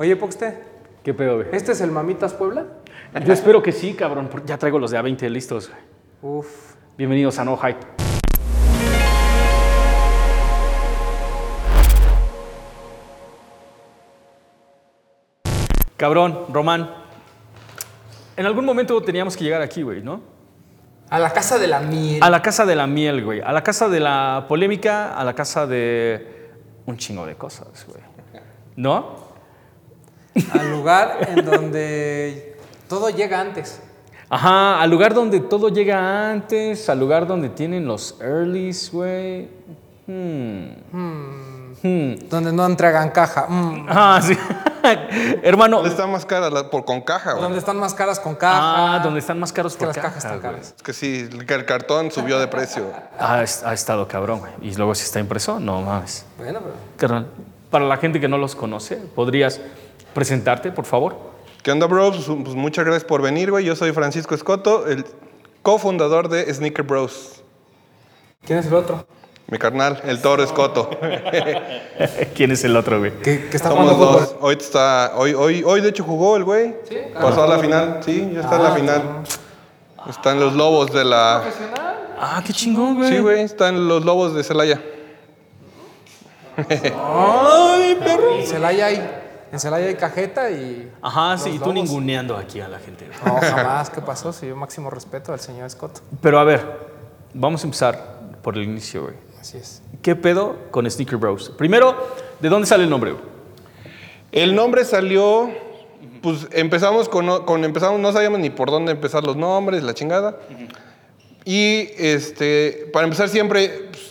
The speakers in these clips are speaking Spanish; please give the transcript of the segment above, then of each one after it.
Oye, Poxte, ¿Qué pedo, güey? ¿este es el Mamitas Puebla? Yo espero que sí, cabrón. porque Ya traigo los de A20 listos, güey. Uf. Bienvenidos a No Hype. Cabrón, Román. En algún momento teníamos que llegar aquí, güey, ¿no? A la casa de la miel. A la casa de la miel, güey. A la casa de la polémica, a la casa de un chingo de cosas, güey. ¿No? Al lugar en donde todo llega antes. Ajá, al lugar donde todo llega antes, al lugar donde tienen los earlys, güey. Hmm. Hmm. Donde no entregan caja. Mm. Ah, sí. Hermano. ¿Dónde está más cara la- por, con caja, güey? Donde están más caras con caja. Ah, donde están más caros que por las caja, cajas están caras. Es que sí, el el cartón subió de precio. Ha, es- ha estado cabrón, güey. Y luego si está impreso, no mames. Bueno, pero. Carnal, para la gente que no los conoce, ¿podrías presentarte, por favor? ¿Qué onda, bros? Pues, pues muchas gracias por venir, güey. Yo soy Francisco Escoto, el cofundador de Sneaker Bros. ¿Quién es el otro? Mi carnal, el toro Escoto. ¿Quién es el otro, güey? Que, que está Somos jugando dos. Hoy está, hoy, hoy, hoy de hecho jugó el güey. Sí. Pasó a la final, sí, ya está en la final. Están los lobos de la. Ah, qué chingón, güey. Sí, güey, están los lobos de Celaya. En Celaya hay, en Celaya hay cajeta y. Ajá, sí, y tú lobos. ninguneando aquí a la gente. No, jamás. ¿Qué pasó? Si yo máximo respeto al señor Scott. Pero a ver, vamos a empezar por el inicio, güey. Así es. ¿Qué pedo con Sneaker Bros? Primero, ¿de dónde sale el nombre? güey? El nombre salió, pues empezamos con, con- empezamos, no sabíamos ni por dónde empezar los nombres, la chingada. Y este, para empezar siempre pues,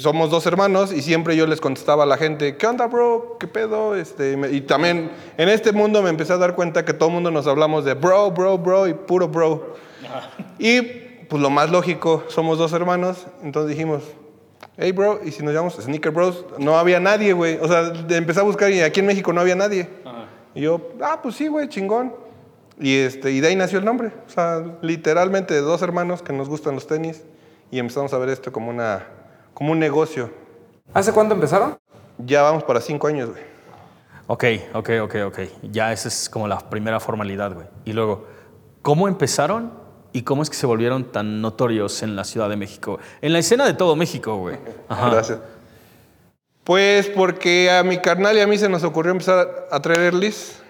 somos dos hermanos y siempre yo les contestaba a la gente, ¿qué onda, bro? ¿Qué pedo? Este, y también en este mundo me empecé a dar cuenta que todo el mundo nos hablamos de bro, bro, bro y puro bro. Y pues lo más lógico, somos dos hermanos, entonces dijimos, hey bro, y si nos llamamos Sneaker Bros, no había nadie, güey. O sea, empecé a buscar y aquí en México no había nadie. Y yo, ah, pues sí, güey, chingón. Y, este, y de ahí nació el nombre. O sea, literalmente de dos hermanos que nos gustan los tenis y empezamos a ver esto como, una, como un negocio. ¿Hace cuánto empezaron? Ya vamos para cinco años, güey. Ok, ok, ok, ok. Ya esa es como la primera formalidad, güey. Y luego, ¿cómo empezaron y cómo es que se volvieron tan notorios en la Ciudad de México? En la escena de todo México, güey. Ajá. Gracias. Pues porque a mi carnal y a mí se nos ocurrió empezar a traer Earlys.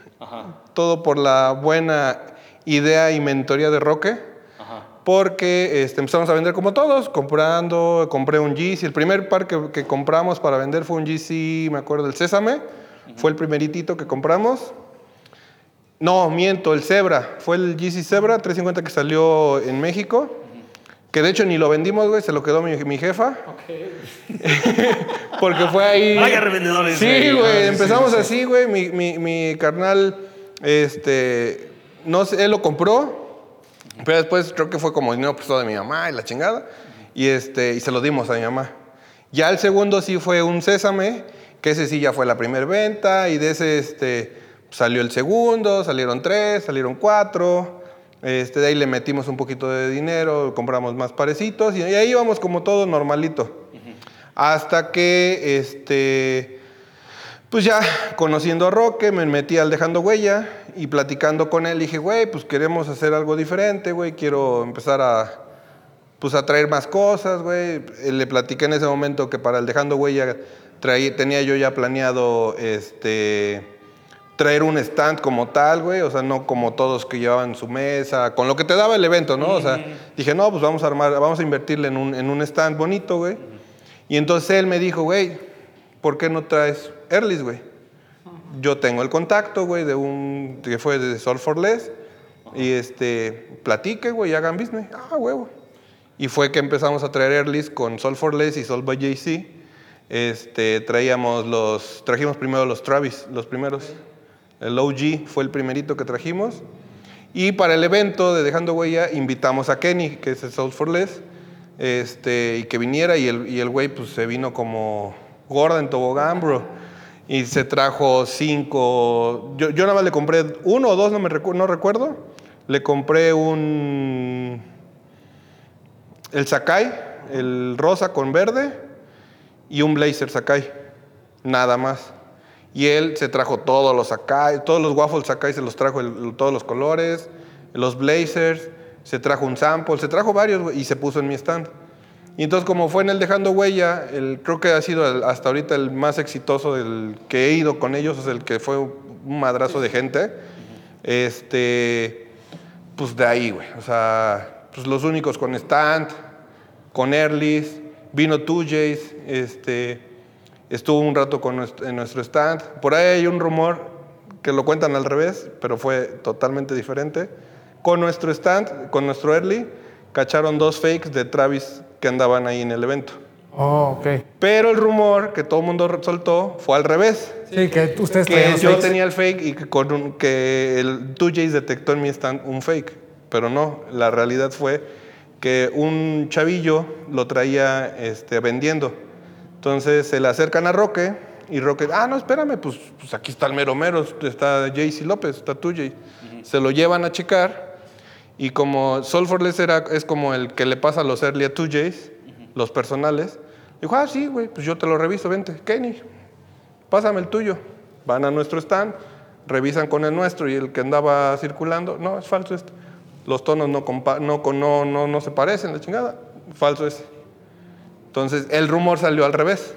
Todo por la buena idea y mentoría de Roque. Porque este, empezamos a vender como todos, comprando, compré un Yeezy. El primer par que, que compramos para vender fue un Yeezy, me acuerdo, el Sésame. Fue el primeritito que compramos. No, miento, el Zebra. Fue el Yeezy Zebra 350 que salió en México. Que de hecho ni lo vendimos, güey, se lo quedó mi, mi jefa. Porque fue ahí. Vaya revendedores, Sí, güey. güey. Ah, sí, empezamos así, güey. Mi, mi- mi carnal, este. No sé, él lo compró. Pero después creo que fue como dinero prestado de mi mamá y la chingada. Y, este, y se lo dimos a mi mamá. Ya el segundo sí fue un Sésame, que ese sí ya fue la primera venta. Y de ese este, salió el segundo, salieron tres, salieron cuatro. Este, de ahí le metimos un poquito de dinero, compramos más parecitos. Y ahí íbamos como todo normalito. Hasta que, este, pues ya conociendo a Roque, me metí al Dejando Huella y platicando con él, dije, güey, pues queremos hacer algo diferente, güey, quiero empezar a, pues a traer más cosas, güey. Eh, Le platiqué en ese momento que para el Dejando Huella traí- tenía yo ya planeado, este, traer un stand como tal, güey, o sea, no como todos que llevaban su mesa, con lo que te daba el evento, ¿no? O sea, dije, no, pues vamos a armar, vamos a invertirle en un, en un stand bonito, güey. Y entonces él me dijo, güey, ¿por qué no traes Earlys, güey? Yo tengo el contacto, güey, de un, que fue de Sol for Less, y este, platique, güey, hagan business. Ah, huevo. Y fue que empezamos a traer Earlys con Sol for Less y Sol by JC. Este, traíamos los, trajimos primero los Travis, los primeros. El OG fue el primerito que trajimos. Y para el evento de Dejando Huella invitamos a Kenny, que es el Soul for Less, este, y que viniera y el, y el güey pues se vino como gorda en tobogán, bro. Y se trajo cinco, yo, yo nada más le compré uno o dos, no, me no recuerdo. Le compré un, el Sakai, el rosa con verde, y un blazer Sakai, nada más. Y él se trajo todos los acá, todos los waffles y se los trajo el- todos los colores, los blazers, se trajo un sample, se trajo varios y se puso en mi stand. Y entonces como fue en el Dejando Huella, el, creo que ha sido hasta ahorita el más exitoso del que he ido con ellos, es el que fue un madrazo de gente. Este, pues de ahí, güey. O sea, pues los únicos con stand, con Earlys, vino Tujays, este, estuvo un rato con nuestro, en nuestro stand. Por ahí hay un rumor que lo cuentan al revés, pero fue totalmente diferente. Con nuestro stand, con nuestro Early, cacharon dos fakes de Travis que andaban ahí en el evento. Oh, ok. Pero el rumor que todo el mundo soltó fue al revés. Sí, que ustedes Que los yo fakes. tenía el fake y que, con un- que el 2Js detectó en mi stand un fake. Pero no, la realidad fue que un chavillo lo traía este, vendiendo. Entonces se le acercan a Roque y Roque, ah, no, espérame, pues, pues aquí está el mero mero, está JC López, está 2J. Se lo llevan a checar y como Soulforless era, es como el que le pasa los early a 2Js, los personales, dijo, ah, sí, güey, pues yo te lo reviso, vente. Kenny, pásame el tuyo. Van a nuestro stand, revisan con el nuestro y el que andaba circulando, no, es falso este. Los tonos no, compa- no, no, no, no se parecen, la chingada, falso ese. Entonces, el rumor salió al revés.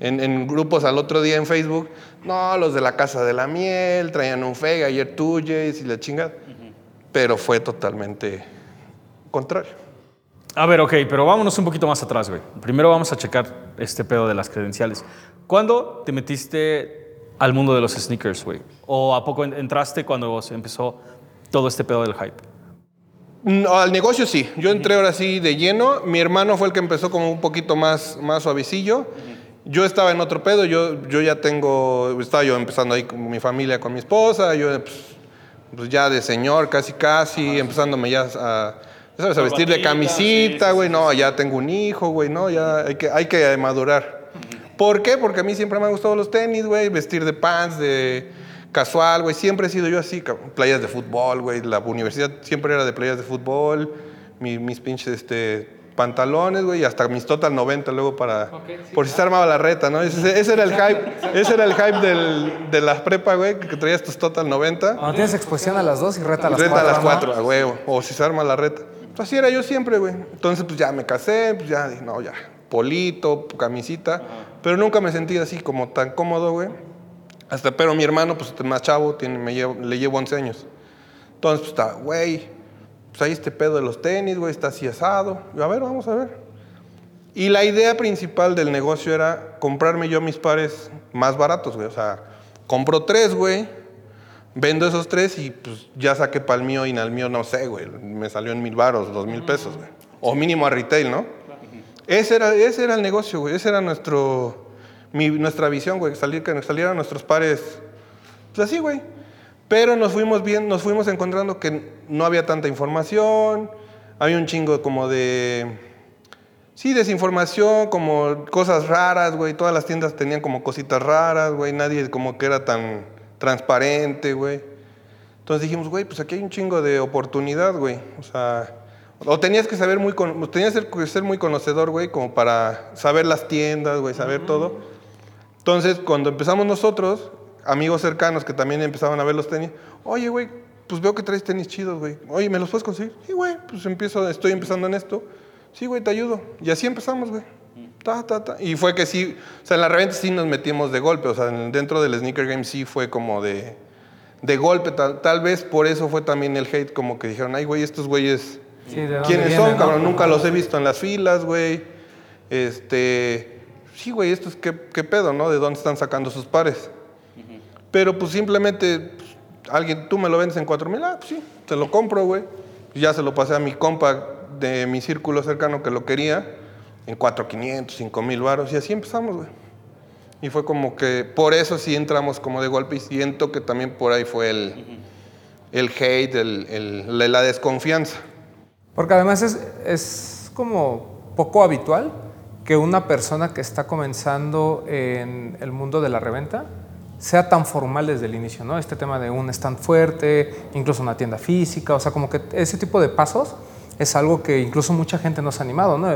En, en grupos al otro día en Facebook, no, los de la Casa de la Miel traían un fake, ayer tuyes y la chingada. Pero fue totalmente contrario. A ver, ok, pero vámonos un poquito más atrás, güey. Primero vamos a checar este pedo de las credenciales. ¿Cuándo te metiste al mundo de los sneakers, güey? ¿O a poco en- entraste cuando se empezó todo este pedo del hype? No, al negocio sí. Yo entré ahora sí de lleno. Mi hermano fue el que empezó como un poquito más, más suavecillo. Yo estaba en otro pedo. Yo, yo ya tengo, estaba yo empezando ahí con mi familia, con mi esposa. Yo pues, pues ya de señor, casi casi, empezándome ya a, ya sabes, a vestir de camisita, sí, güey. sí, no, ya tengo un hijo, güey. No, ya hay que, hay que madurar. ¿Por qué? Porque a mí siempre me han gustado los tenis, güey. Vestir de pants, de casual, güey. Siempre he sido yo así, playas de fútbol, güey. La universidad siempre era de playas de fútbol. Mi- mis pinches este, pantalones, güey. Y hasta mis total 90 luego para... por si se armaba la reta, ¿no? Ese, ese era el hype. Ese era el hype del- de la prepa, güey. Que traías tus total 90. Cuando tienes exposición a las dos y reta a las Reta cuatro. a las ¿no? 4, a huevo. O si se arma la reta. Pues así era yo siempre, güey. Entonces, pues ya me casé, pues ya dije, no, ya. Polito, camisita. Pero nunca me sentí así como tan cómodo, güey. Hasta, pero mi hermano, pues más chavo, tiene, me llevo- le llevo 11 años. Entonces, pues está, güey, pues ahí este pedo de los tenis, güey, está así asado. Yo, a ver, vamos a ver. Y la idea principal del negocio era comprarme yo mis pares más baratos, güey. O sea, compro tres, güey. Vendo esos tres y pues ya saqué para el mío y en el mío no sé, güey. Me salió en mil baros, dos mil pesos, güey. O mínimo a retail, ¿no? Ese era, ese era el negocio, güey. Ese era nuestro, nuestra visión, güey. Salir, que salieran nuestros pares, pues así, güey. Pero nos fuimos bien, nos fuimos encontrando que no había tanta información. Había un chingo como de, sí, desinformación, como cosas raras, güey. Todas las tiendas tenían como cositas raras, güey. Nadie como que era tan transparente, güey. Entonces dijimos, güey, pues aquí hay un chingo de oportunidad, güey. O sea, o tenías que saber muy, tenías que ser muy conocedor, güey, como para saber las tiendas, güey, saber todo. Entonces, cuando empezamos nosotros, amigos cercanos que también empezaban a ver los tenis, oye, güey, pues veo que traes tenis chidos, güey. Oye, ¿me los puedes conseguir? Sí, güey, pues empiezo, estoy empezando en esto. Sí, güey, te ayudo. Y así empezamos, güey. Ta, ta, ta. Y fue que sí, o sea, en la reventa sí nos metimos de golpe, o sea, en- dentro del sneaker game sí fue como de, de golpe, tal, tal vez por eso fue también el hate, como que dijeron, ay, güey, estos güeyes, Sí, ¿de dónde ¿quiénes son, no? cabrón? Nunca los he visto en las filas, güey. Este, sí, güey, estos, ¿qué, qué pedo, no? ¿De dónde están sacando sus pares? Pero pues simplemente, pues, alguien, tú me lo vendes en 4 mil, ah, pues sí, te lo compro, güey. Y Ya se lo pasé a mi compa de mi círculo cercano que lo quería en 4,500, 5 mil varos y así empezamos, güey. Y fue como que, por eso sí entramos como de golpe y siento que también por ahí fue el, el hate, el, el- la, la desconfianza. Porque además es, es como poco habitual que una persona que está comenzando en el mundo de la reventa sea tan formal desde el inicio, ¿no? Este tema de un stand fuerte, incluso una tienda física, o sea, como que ese tipo de pasos es algo que incluso mucha gente nos ha animado, ¿no?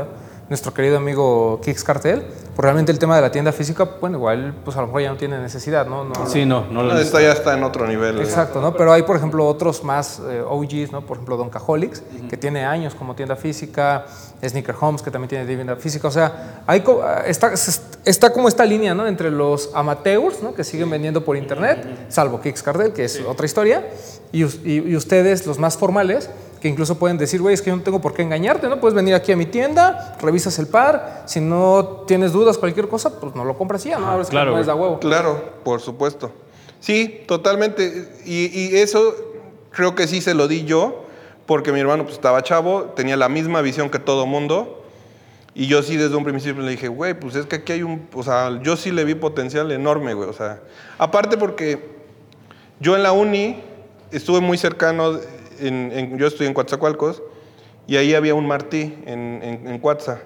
nuestro querido amigo Kix Cartel, pues realmente el tema de la tienda física, bueno, igual, pues a lo mejor ya no tiene necesidad, ¿no? no Sí, no, no lo No, Esta ya está en otro nivel. Exacto, ¿no? Pero hay, por ejemplo, otros más eh, OGs, ¿no? Por ejemplo, Doncaholics, que tiene años como tienda física, Sneaker Homes, que también tiene tienda física. O sea, hay co- está, está como esta línea, ¿no? Entre los amateurs, ¿no? Que siguen vendiendo por internet, salvo Kix Cartel, que es otra historia, y, us- y- y ustedes, los más formales, que incluso pueden decir, güey, es que yo no tengo por qué engañarte, ¿no? Puedes venir aquí a mi tienda, revisas el par, si no tienes dudas, cualquier cosa, pues no lo compras y ya, ¿no? Ahora sí que claro, no huevo. Claro, por supuesto. Sí, totalmente. Y, y eso creo que sí se lo di yo, porque mi hermano pues, estaba chavo, tenía la misma visión que todo mundo. Y yo sí desde un principio le dije, güey, pues es que aquí hay un... O sea, yo sí le vi potencial enorme, güey. O sea, aparte porque yo en la uni estuve muy cercano, en, en- yo estudié en Coatzacoalcos, y ahí había un Martí en, en, en Coatza.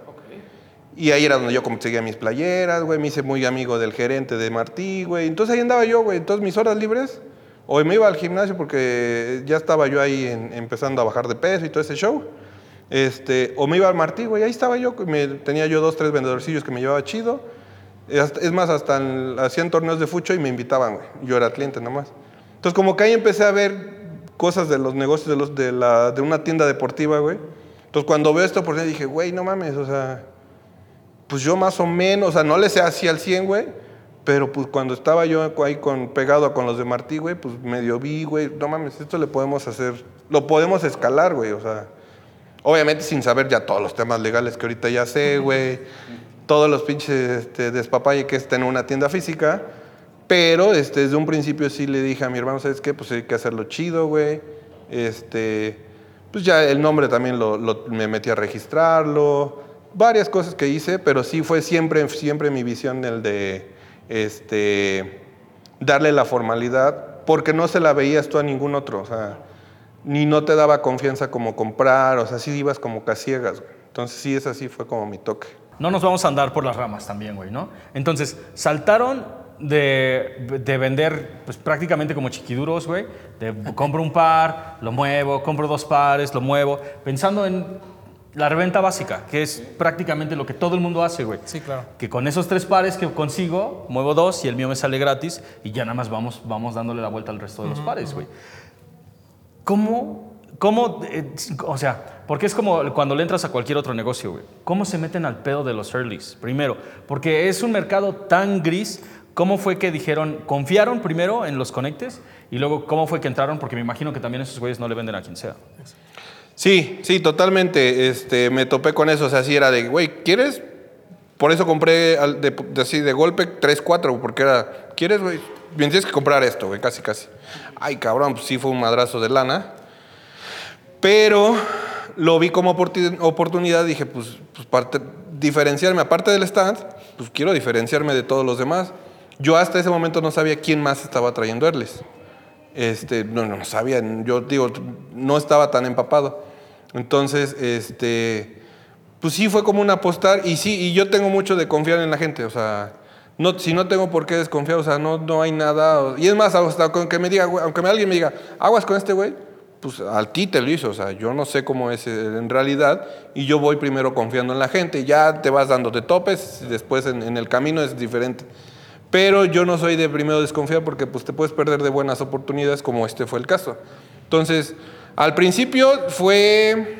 Y ahí era donde yo conseguía mis playeras, güey. Me hice muy amigo del gerente de Martí, güey. Entonces ahí andaba yo, güey. Entonces mis horas libres, o me iba al gimnasio porque ya estaba yo ahí empezando a bajar de peso y todo ese show. Este, o me iba al Martí, güey. Ahí estaba yo. Me, tenía yo dos, tres vendedorcillos que me llevaba chido. Es más, hasta hacían torneos de fucho y me invitaban, güey. Yo era cliente nomás. Entonces como que ahí empecé a ver cosas de los negocios de, los, de, la, de una tienda deportiva, güey. Entonces cuando veo esta oportunidad dije, güey, no mames, o sea pues yo más o menos, o sea, no le sé así al 100, güey, pero pues cuando estaba yo ahí con, pegado con los de Martí, güey, pues medio vi, güey, no mames, esto le podemos hacer, lo podemos escalar, güey, o sea, obviamente sin saber ya todos los temas legales que ahorita ya sé, güey, todos los pinches este, despapalle que es tener una tienda física, pero este, desde un principio sí le dije a mi hermano, ¿sabes qué? Pues hay que hacerlo chido, güey, este, pues ya el nombre también lo, lo- me metí a registrarlo, varias cosas que hice, pero sí fue siempre, siempre mi visión el de este, darle la formalidad, porque no se la veías tú a ningún otro, o sea, ni no te daba confianza como comprar, o sea, sí ibas como casiegas, güey. Entonces sí, ese sí fue como mi toque. No nos vamos a andar por las ramas también, güey, ¿no? Entonces, saltaron de, de vender pues, prácticamente como chiquiduros, güey. De compro un par, lo muevo, compro dos pares, lo muevo. Pensando en la reventa básica, que es prácticamente lo que todo el mundo hace, güey. Sí, claro. Que con esos tres pares que consigo, muevo dos y el mío me sale gratis y ya nada más vamos, vamos dándole la vuelta al resto de los pares, güey. ¿Cómo, cómo, eh, o sea, porque es como cuando le entras a cualquier otro negocio, güey. ¿Cómo se meten al pedo de los earlys? Primero, porque es un mercado tan gris. ¿Cómo fue que dijeron, confiaron primero en los conectes y luego cómo fue que entraron? Porque me imagino que también esos güeyes no le venden a quien sea. Sí, sí, totalmente. Este, me topé con eso. O sea, sí era de, güey, ¿quieres? Por eso compré al- de, así de golpe 3, 4, porque era, ¿quieres, güey? Bien, tienes que comprar esto, güey, casi, casi. Ay, cabrón, pues sí fue un madrazo de lana. Pero lo vi como oportunidad, dije, pues, pues diferenciarme, aparte del stand, pues quiero diferenciarme de todos los demás. Yo hasta ese momento no sabía quién más estaba trayendo Erles. Este, no, no sabía, yo digo, no estaba tan empapado. Entonces, este, pues sí fue como un apostar y sí, y yo tengo mucho de confiar en la gente, o sea, no, si no tengo por qué desconfiar, o sea, no, no hay nada. Y es más, hasta con que me diga, aunque alguien me diga, aguas con este güey, pues al ti te lo hizo, o sea, yo no sé cómo es eh, en realidad y yo voy primero confiando en la gente, ya te vas dando de topes, después en, en el camino es diferente. Pero yo no soy de primero desconfiar porque pues te puedes perder de buenas oportunidades como este fue el caso. Entonces, al principio fue,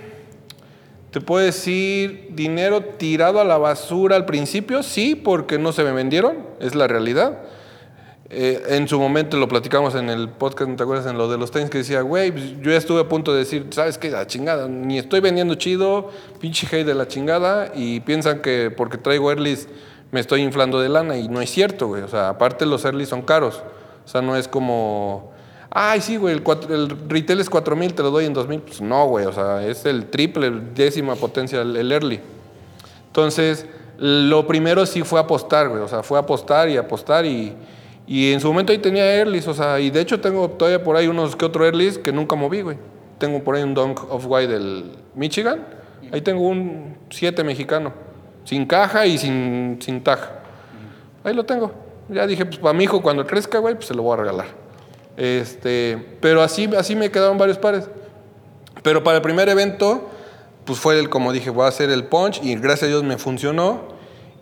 te puedo decir, dinero tirado a la basura al principio, sí, porque no se me vendieron, es la realidad. Eh, en su momento lo platicamos en el podcast, ¿no te acuerdas? En lo de los tenis que decía, güey, pues, yo ya estuve a punto de decir, ¿sabes qué? La chingada, ni estoy vendiendo chido, pinche hate de la chingada, y piensan que porque traigo Earlys me estoy inflando de lana, y no es cierto, güey. O sea, aparte los Earlys son caros. O sea, no es como, ay, sí, güey, el, cuatro- el retail es 4 mil, te lo doy en 2 mil. Pues no, güey, o sea, es el triple, décima potencia el, Early. Entonces, lo primero sí fue apostar, güey. O sea, fue apostar y apostar y, y en su momento ahí tenía Earlys, o sea, y de hecho tengo todavía por ahí unos que otro Earlys que nunca moví, güey. Tengo por ahí un Dunk of White del Michigan. Ahí tengo un 7 mexicano, sin caja y sin, sin tag. Ahí lo tengo. Ya dije, pues para mi hijo cuando crezca, güey, pues se lo voy a regalar. Este, pero así, así me quedaron varios pares. Pero para el primer evento, pues fue el, como dije, voy a hacer el punch y gracias a Dios me funcionó.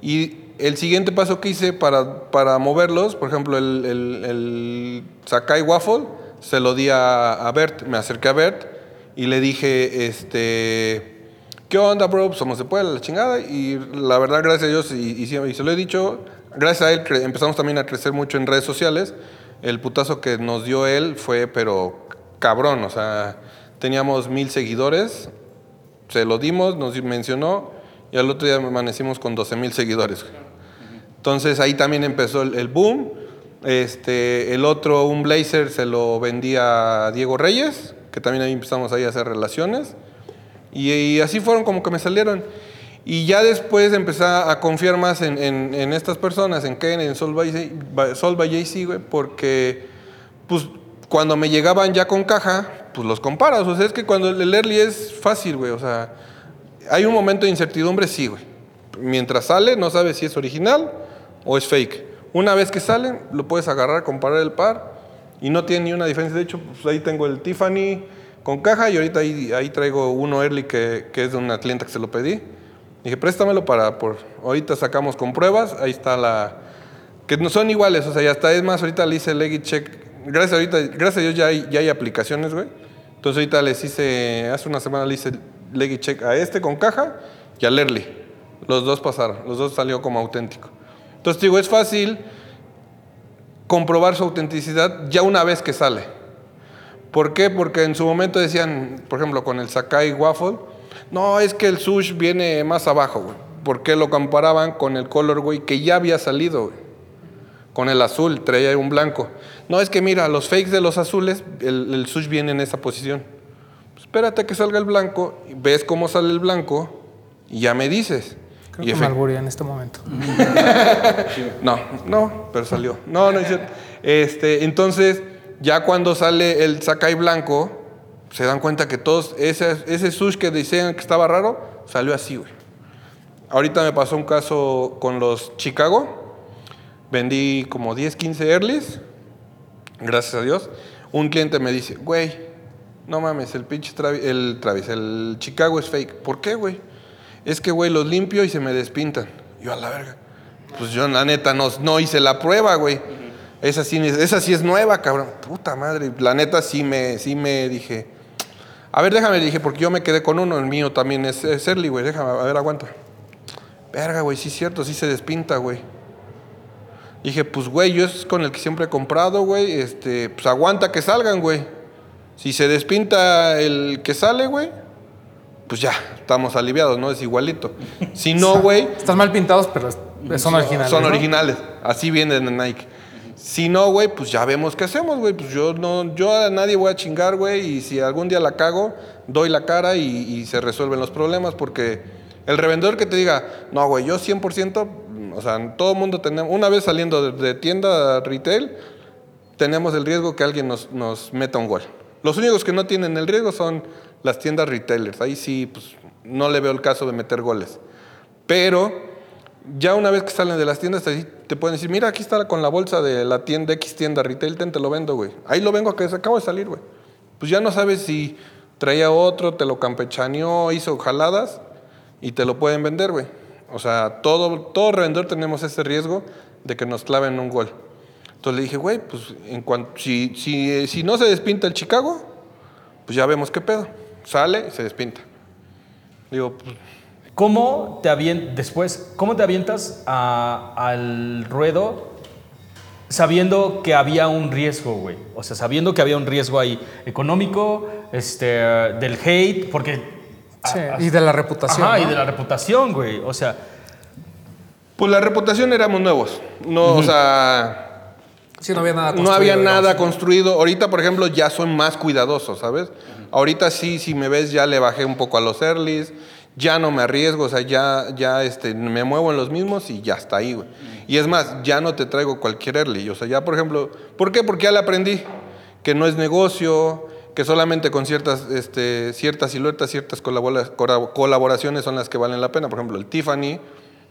Y el siguiente paso que hice para, para moverlos, por ejemplo, el, el, el Sakai Waffle, se lo di a, a Bert, me acerqué a Bert y le dije, este, ¿qué onda, bro? Pues somos de Puebla, la chingada. Y la verdad, gracias a Dios, y, y, y se lo he dicho, gracias a él empezamos también a crecer mucho en redes sociales. El putazo que nos dio él fue, pero cabrón, o sea, teníamos mil seguidores, se lo dimos, nos mencionó, y al otro día amanecimos con 12 mil seguidores. Entonces ahí también empezó el, boom. Este, el otro, un blazer, se lo vendía a Diego Reyes, que también ahí empezamos ahí a hacer relaciones. Y, y así fueron como que me salieron. Y ya después empecé a confiar más en, en- en estas personas, en Ken, en Sol by, JC, güey, porque pues cuando me llegaban ya con caja, pues los comparas. O sea, es que cuando el early es fácil, güey. O sea, hay un momento de incertidumbre, sí, güey. Mientras sale, no sabes si es original o es fake. Una vez que salen, lo puedes agarrar, comparar el par y no tiene ni una diferencia. De hecho, pues ahí tengo el Tiffany con caja y ahorita ahí, ahí traigo uno early que, que es de una clienta que se lo pedí. Dije, préstamelo para, por, ahorita sacamos con pruebas, ahí está la, que no son iguales, o sea, ya está, es más, ahorita le hice Leggy Check, gracias, ahorita, gracias a Dios ya hay, ya hay aplicaciones, güey. Entonces ahorita les hice, hace una semana le hice Leggy Check a este con caja y al Early. Los dos pasaron, los dos salió como auténtico. Entonces digo, es fácil comprobar su autenticidad ya una vez que sale. ¿Por qué? Porque en su momento decían, por ejemplo, con el Sakai Waffle, no, es que el sush viene más abajo, güey. ¿Por qué lo comparaban con el color, güey, que ya había salido, güey? Con el azul, traía un blanco. No, es que mira, los fakes de los azules, el, el sush viene en esa posición. Pues espérate que salga el blanco, y ves cómo sale el blanco y ya me dices. Creo Y que me en este momento. no, no, pero salió. No, no es cierto. Este, entonces, ya cuando sale el Sakai blanco, se dan cuenta que todos, ese, ese sush que decían que estaba raro, salió así, güey. Ahorita me pasó un caso con los Chicago. Vendí como 10, 15 earlys. Gracias a Dios. Un cliente me dice, güey, no mames, el pinche Travis, el Travis, el Chicago es fake. ¿Por qué, güey? Es que, güey, los limpio y se me despintan. Yo a la verga. Pues yo, la neta, no, no hice la prueba, güey. Esa sí, esa sí es nueva, cabrón. Puta madre. La neta sí me, sí me dije. A ver, déjame, dije, porque yo me quedé con uno. El mío también es, es early, güey. Déjame, a ver, aguanta. Verga, güey, sí es cierto, sí se despinta, güey. Dije, pues, güey, yo es con el que siempre he comprado, güey. Este, pues aguanta que salgan, güey. Si se despinta el que sale, güey, pues ya, estamos aliviados, ¿no? Es igualito. Si no, güey, Están mal pintados, pero son originales. son ¿no? originales. Así vienen en Nike. Si no, güey, pues ya vemos qué hacemos, güey. Pues yo no, yo a nadie voy a chingar, güey. Y si algún día la cago, doy la cara y, se resuelven los problemas. Porque el revendedor que te diga, no, güey, yo 100%, mm, o sea, todo el mundo tenemos, una vez saliendo de, de tienda retail, tenemos el riesgo que alguien nos, nos meta un gol. Los únicos que no tienen el riesgo son las tiendas retailers. Ahí sí, pues no le veo el caso de meter goles. Pero ya una vez que salen de las tiendas, te, pueden decir, mira, aquí está con la bolsa de la tienda X tienda retail, ten, te lo vendo, güey. Ahí lo vengo que se acabo de salir, güey. Pues ya no sabes si traía otro, te lo campechaneó, hizo jaladas y te lo pueden vender, güey. O sea, todo, todo revendedor tenemos ese riesgo de que nos claven un gol. Entonces le dije, güey, pues en cuanto, si, si, si no se despinta el Chicago, pues ya vemos qué pedo. Sale se despinta. Digo, pues, ¿Cómo te avien- después, cómo te avientas a- al ruedo sabiendo que había un riesgo, güey? O sea, sabiendo que había un riesgo ahí económico, este, del hate, porque... Sí, a- a- y de la reputación. Ajá, ¿no? y de la reputación, güey. O sea, Pues la reputación éramos nuevos. No, o sea, Sí, no había nada no había construido, nada digamos. construido. Ahorita, por ejemplo, ya soy más cuidadoso, ¿sabes? Ahorita sí, si me ves, ya le bajé un poco a los earlys, ya no me arriesgo, o sea, ya, ya este, me muevo en los mismos y ya está ahí. Y es más, ya no te traigo cualquier early. O sea, ya, por ejemplo, ¿por qué? Porque ya le aprendí que no es negocio, que solamente con ciertas, este, ciertas siluetas, ciertas colaboraciones son las que valen la pena. Por ejemplo, el Tiffany,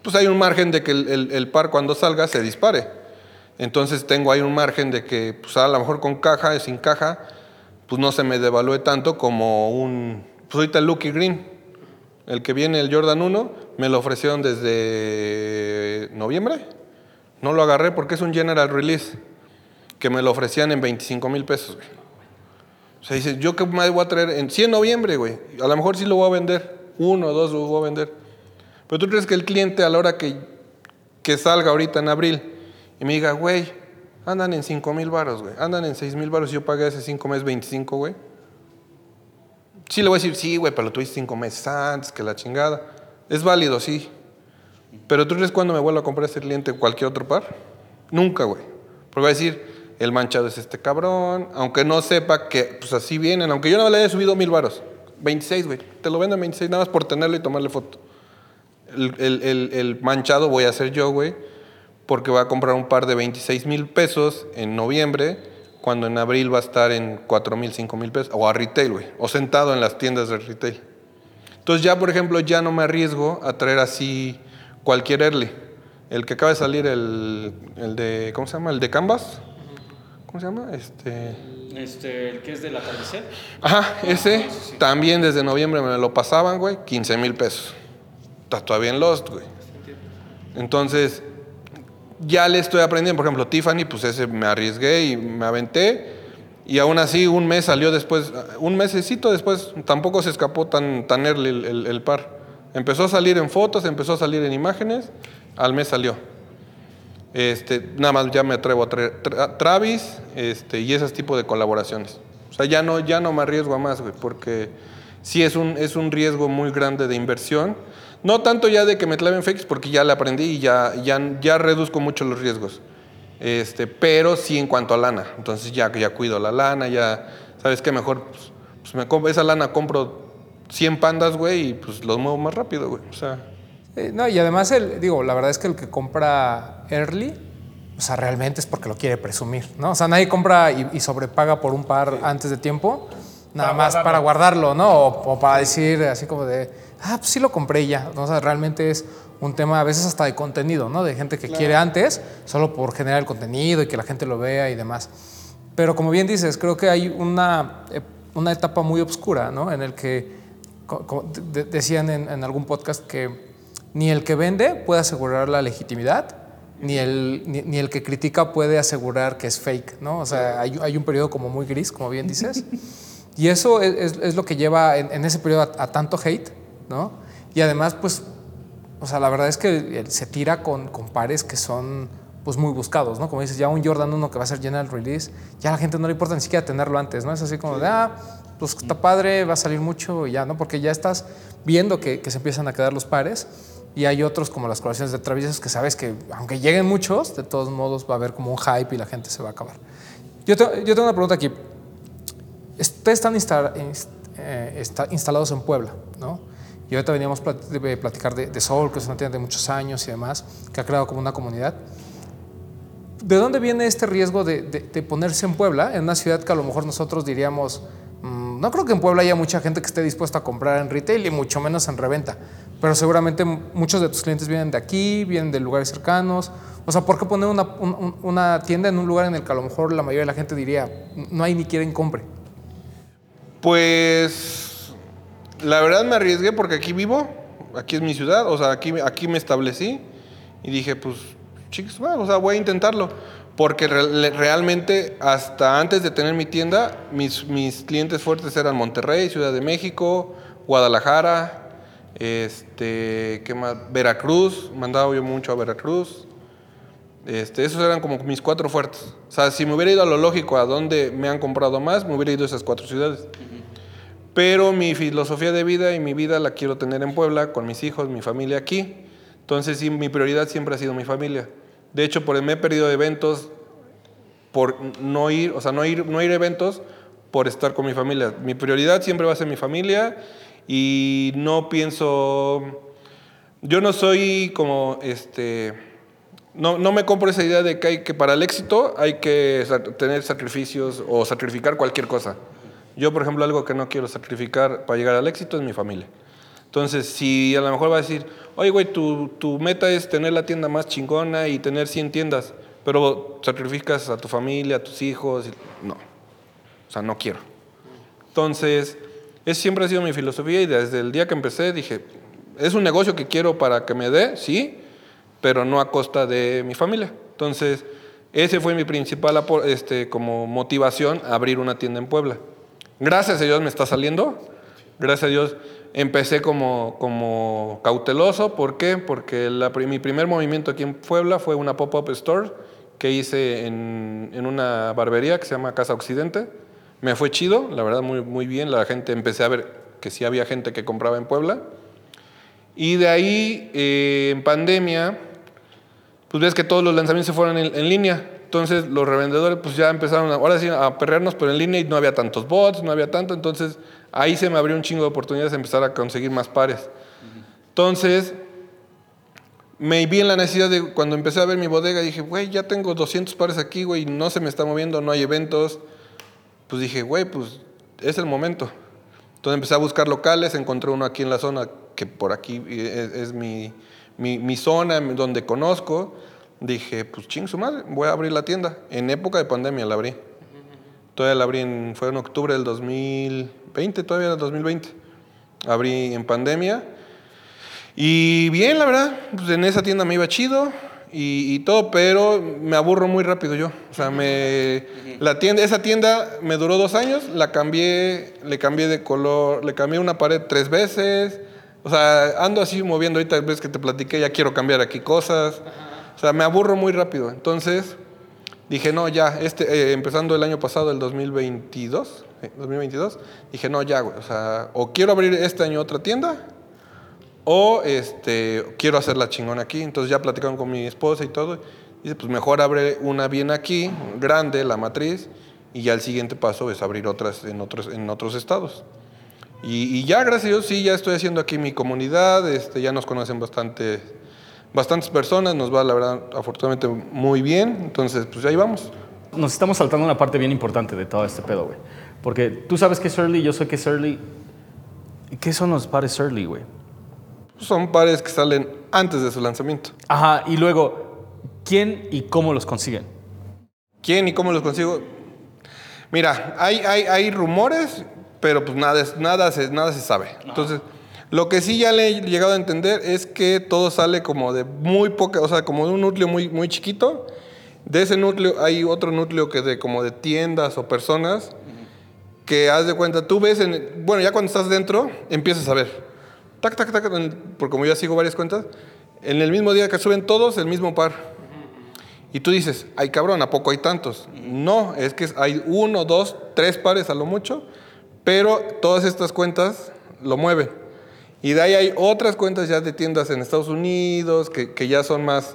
pues hay un margen de que el, el- par cuando salga se dispare. Entonces tengo ahí un margen de que pues a lo mejor con caja, sin caja, pues no se me devalúe tanto como un... Pues ahorita el Lucky Green. El que viene, el Jordan 1, me lo ofrecieron desde noviembre. No lo agarré porque es un general release, que me lo ofrecían en 25 mil pesos, güey. O sea, dice, ¿yo qué me voy a traer? En 100 de noviembre, güey. A lo mejor sí lo voy a vender. Uno dos lo voy a vender. Pero tú crees que el cliente a la hora que, que salga ahorita en abril y me diga, güey, andan en 5 mil baros, güey. Andan en 6 mil baros yo pagué hace 5 meses 25, güey. Sí le voy a decir, sí, güey, pero lo tuviste 5 meses antes, que la chingada. Es válido, sí. Pero tú crees cuándo me vuelvo a comprar este cliente cualquier otro par? Nunca, güey. Porque va a decir, el manchado es este cabrón, aunque no sepa que pues así vienen, aunque yo no le haya subido mil varos. 26, güey. Te lo venden 26 nada más por tenerlo y tomarle foto. El, el- el- el manchado voy a hacer yo, güey, porque voy a comprar un par de 26 mil pesos en noviembre, cuando en abril va a estar en 4 mil, 5 mil pesos, o a retail, güey, o sentado en las tiendas de retail. Entonces ya, por ejemplo, ya no me arriesgo a traer así cualquier early. El que acaba de salir, el, el de, ¿cómo se llama? El de Canvas. ¿Cómo se llama? Este... Este, el que es del atardecer. Ajá, ese también desde noviembre me lo pasaban, güey, 15 mil pesos. Está todavía en Lost, güey. Entonces, ya le estoy aprendiendo. Por ejemplo, Tiffany, pues ese me arriesgué y me aventé. Y aún así, un mes salió después, un mesecito después, tampoco se escapó tan, tan early el, el- el par. Empezó a salir en fotos, empezó a salir en imágenes, al mes salió. Este, nada más ya me atrevo a traer tra- Travis este, y ese tipo de colaboraciones. O sea, ya no, ya no me arriesgo a más, güey, porque sí es un, es un riesgo muy grande de inversión. No tanto ya de que me claven fakes, porque ya le aprendí y ya, ya, ya reduzco mucho los riesgos. Este, pero sí en cuanto a lana. Entonces ya, ya cuido la lana, ya, ¿sabes qué? Mejor, pues, pues me compro, esa lana compro 100 pandas, güey, y pues los muevo más rápido, güey. O sea, Eh, no, y además, el, digo, la verdad es que el que compra early, o sea, realmente es porque lo quiere presumir, ¿no? O sea, nadie compra y, y sobrepaga por un par antes de tiempo, nada más para guardarlo, ¿no? O, o para decir así como de, ah, pues sí lo compré ya. O sea, realmente es un tema a veces hasta de contenido, ¿no? De gente que quiere antes, solo por generar el contenido y que la gente lo vea y demás. Pero como bien dices, creo que hay una, eh, una etapa muy oscura, ¿no? En el que, co- co- de- decían en, en algún podcast que ni el que vende puede asegurar la legitimidad, ni el, ni, ni el que critica puede asegurar que es fake, ¿no? O sea, hay, hay un periodo como muy gris, como bien dices. Y eso es, es- es lo que lleva en, en ese periodo a, a tanto hate, ¿no? Y además, pues, o sea, la verdad es que se tira con, con pares que son pues muy buscados, ¿no? Como dices, ya un Jordan 1 que va a ser general release, ya a la gente no le importa ni siquiera tenerlo antes, ¿no? Es así como de, ah, pues está padre, va a salir mucho y ya, ¿no? Porque ya estás viendo que, que se empiezan a quedar los pares y hay otros como las colaboraciones de Travis que sabes que aunque lleguen muchos, de todos modos va a haber como un hype y la gente se va a acabar. Yo, te- yo tengo una pregunta aquí. Ustedes están insta- inst- eh, está- instalados en Puebla, ¿no? Y ahorita veníamos de platicar de, de Soul, que es una tienda de muchos años y demás, que ha creado como una comunidad. ¿De dónde viene este riesgo de, ponerse en Puebla, en una ciudad que a lo mejor nosotros diríamos, mm, no creo que en Puebla haya mucha gente que esté dispuesta a comprar en retail y mucho menos en reventa, pero seguramente muchos de tus clientes vienen de aquí, vienen de lugares cercanos. O sea, ¿por qué poner una, un- un- una tienda en un lugar en el que a lo mejor la mayoría de la gente diría, no hay ni quien compre? Pues la verdad me arriesgué porque aquí vivo, aquí es mi ciudad, o sea, aquí, aquí me establecí y dije, pues, chicos, o sea, voy a intentarlo. Porque re- realmente hasta antes de tener mi tienda, mis, mis clientes fuertes eran Monterrey, Ciudad de México, Guadalajara, este, ¿qué más? Veracruz, mandaba yo mucho a Veracruz. Este, esos eran como mis cuatro fuertes. O sea, si me hubiera ido a lo lógico, a donde me han comprado más, me hubiera ido a esas cuatro ciudades. Pero mi filosofía de vida y mi vida la quiero tener en Puebla, con mis hijos, mi familia aquí. Entonces, sí, mi prioridad siempre ha sido mi familia. De hecho, por me he perdido eventos por no ir, o sea, no ir, no ir a eventos por estar con mi familia. Mi prioridad siempre va a ser mi familia y no pienso, yo no soy como, este, no, no me compro esa idea de que, para el éxito hay que tener sacrificios o sacrificar cualquier cosa. Yo, por ejemplo, algo que no quiero sacrificar para llegar al éxito es mi familia. Entonces, si a lo mejor va a decir, oye, güey, tu, tu meta es tener la tienda más chingona y tener 100 tiendas, pero sacrificas a tu familia, a tus hijos, no. O sea, no quiero. Entonces, Esa siempre ha sido mi filosofía y desde el día que empecé dije, es un negocio que quiero para que me dé, sí, pero no a costa de mi familia. Entonces, ese fue mi principal este, como motivación abrir una tienda en Puebla. Gracias a Dios me está saliendo. Gracias a Dios empecé como, como cauteloso. ¿Por qué? Porque mi primer movimiento aquí en Puebla fue una pop-up store que hice en, en una barbería que se llama Casa Occidente. Me fue chido, la verdad muy, muy bien. La gente empecé a ver que sí había gente que compraba en Puebla. Y de ahí, eh, en pandemia, pues ves que todos los lanzamientos se fueron en línea. Entonces los revendedores pues ya empezaron a, ahora sí a perrearnos, pero en línea y no había tantos bots, no había tanto. Entonces ahí se me abrió un chingo de oportunidades de empezar a conseguir más pares. Entonces me vi en la necesidad de, cuando empecé a ver mi bodega, dije, güey, ya tengo 200 pares aquí, güey, no se me está moviendo, no hay eventos. Pues dije, güey, pues es el momento. Entonces empecé a buscar locales, encontré uno aquí en la zona, que por aquí es, es mi, mi, mi zona donde conozco. Dije, pues ching su madre, voy a abrir la tienda. En época de pandemia la abrí. Todavía la abrí en, fue en octubre del 2020, todavía era el 2020. Abrí en pandemia. Y bien, la verdad, pues en esa tienda me iba chido y, y todo, pero me aburro muy rápido yo. O sea, me, la tienda, esa tienda me duró dos años, la cambié, le cambié de color, le cambié una pared tres veces. O sea, ando así moviendo ahorita, ves que te platiqué, ya quiero cambiar aquí cosas. O sea, me aburro muy rápido. Entonces, dije, no, ya, este, eh, empezando el año pasado, el 2022, eh, 2022, dije, no, ya, güey. O sea, o quiero abrir este año otra tienda, o este, quiero hacer la chingona aquí. Entonces ya platicaron con mi esposa y todo. Dice, pues mejor abre una bien aquí, grande, la matriz, y ya el siguiente paso es abrir otras en otros, en otros estados. Y, y ya, gracias a Dios, sí, ya estoy haciendo aquí mi comunidad, este, ya nos conocen bastante, bastantes personas, nos va, la verdad, afortunadamente muy bien. Entonces, pues ahí vamos. Nos estamos saltando una parte bien importante de todo este pedo, güey. Porque tú sabes que es early, yo sé que es early. ¿Qué son los pares early, güey? Son pares que salen antes de su lanzamiento. Ajá, y luego, ¿quién y cómo los consiguen? ¿Quién y cómo los consigo? Mira, hay, hay, hay rumores, pero pues nada, nada, se, nada se sabe. Entonces, lo que sí ya le he llegado a entender es que todo sale como de muy poca, o sea, como de un núcleo muy, muy chiquito. De ese núcleo hay otro núcleo que de como de tiendas o personas que haz de cuenta, tú ves, en, bueno, ya cuando estás dentro, empiezas a ver. Tac, tac, tac, porque como yo sigo varias cuentas, en el mismo día que suben todos, el mismo par. Y tú dices, ay cabrón, ¿a poco hay tantos? No, es que hay uno, dos, tres pares a lo mucho, pero todas estas cuentas lo mueven. Y de ahí hay otras cuentas ya de tiendas en Estados Unidos, que, que ya son más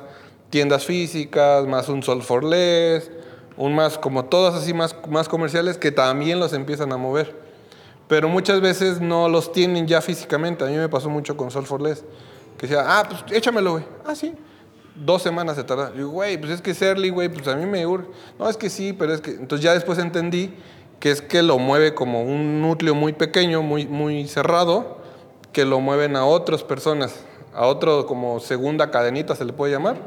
tiendas físicas, más un Sol for Less, un más, como todas así más, más comerciales, que también los empiezan a mover. Pero muchas veces no los tienen ya físicamente. A mí me pasó mucho con Sol for Less, que decía, ah, pues échamelo, güey. Ah, sí dos semanas se tarda. Digo, güey, pues es que es güey, pues a mí me urge. No, es que sí, pero es que. Entonces ya después entendí que es que lo mueve como un núcleo muy pequeño, muy, muy cerrado, que lo mueven a otras personas, a otro como segunda cadenita se le puede llamar,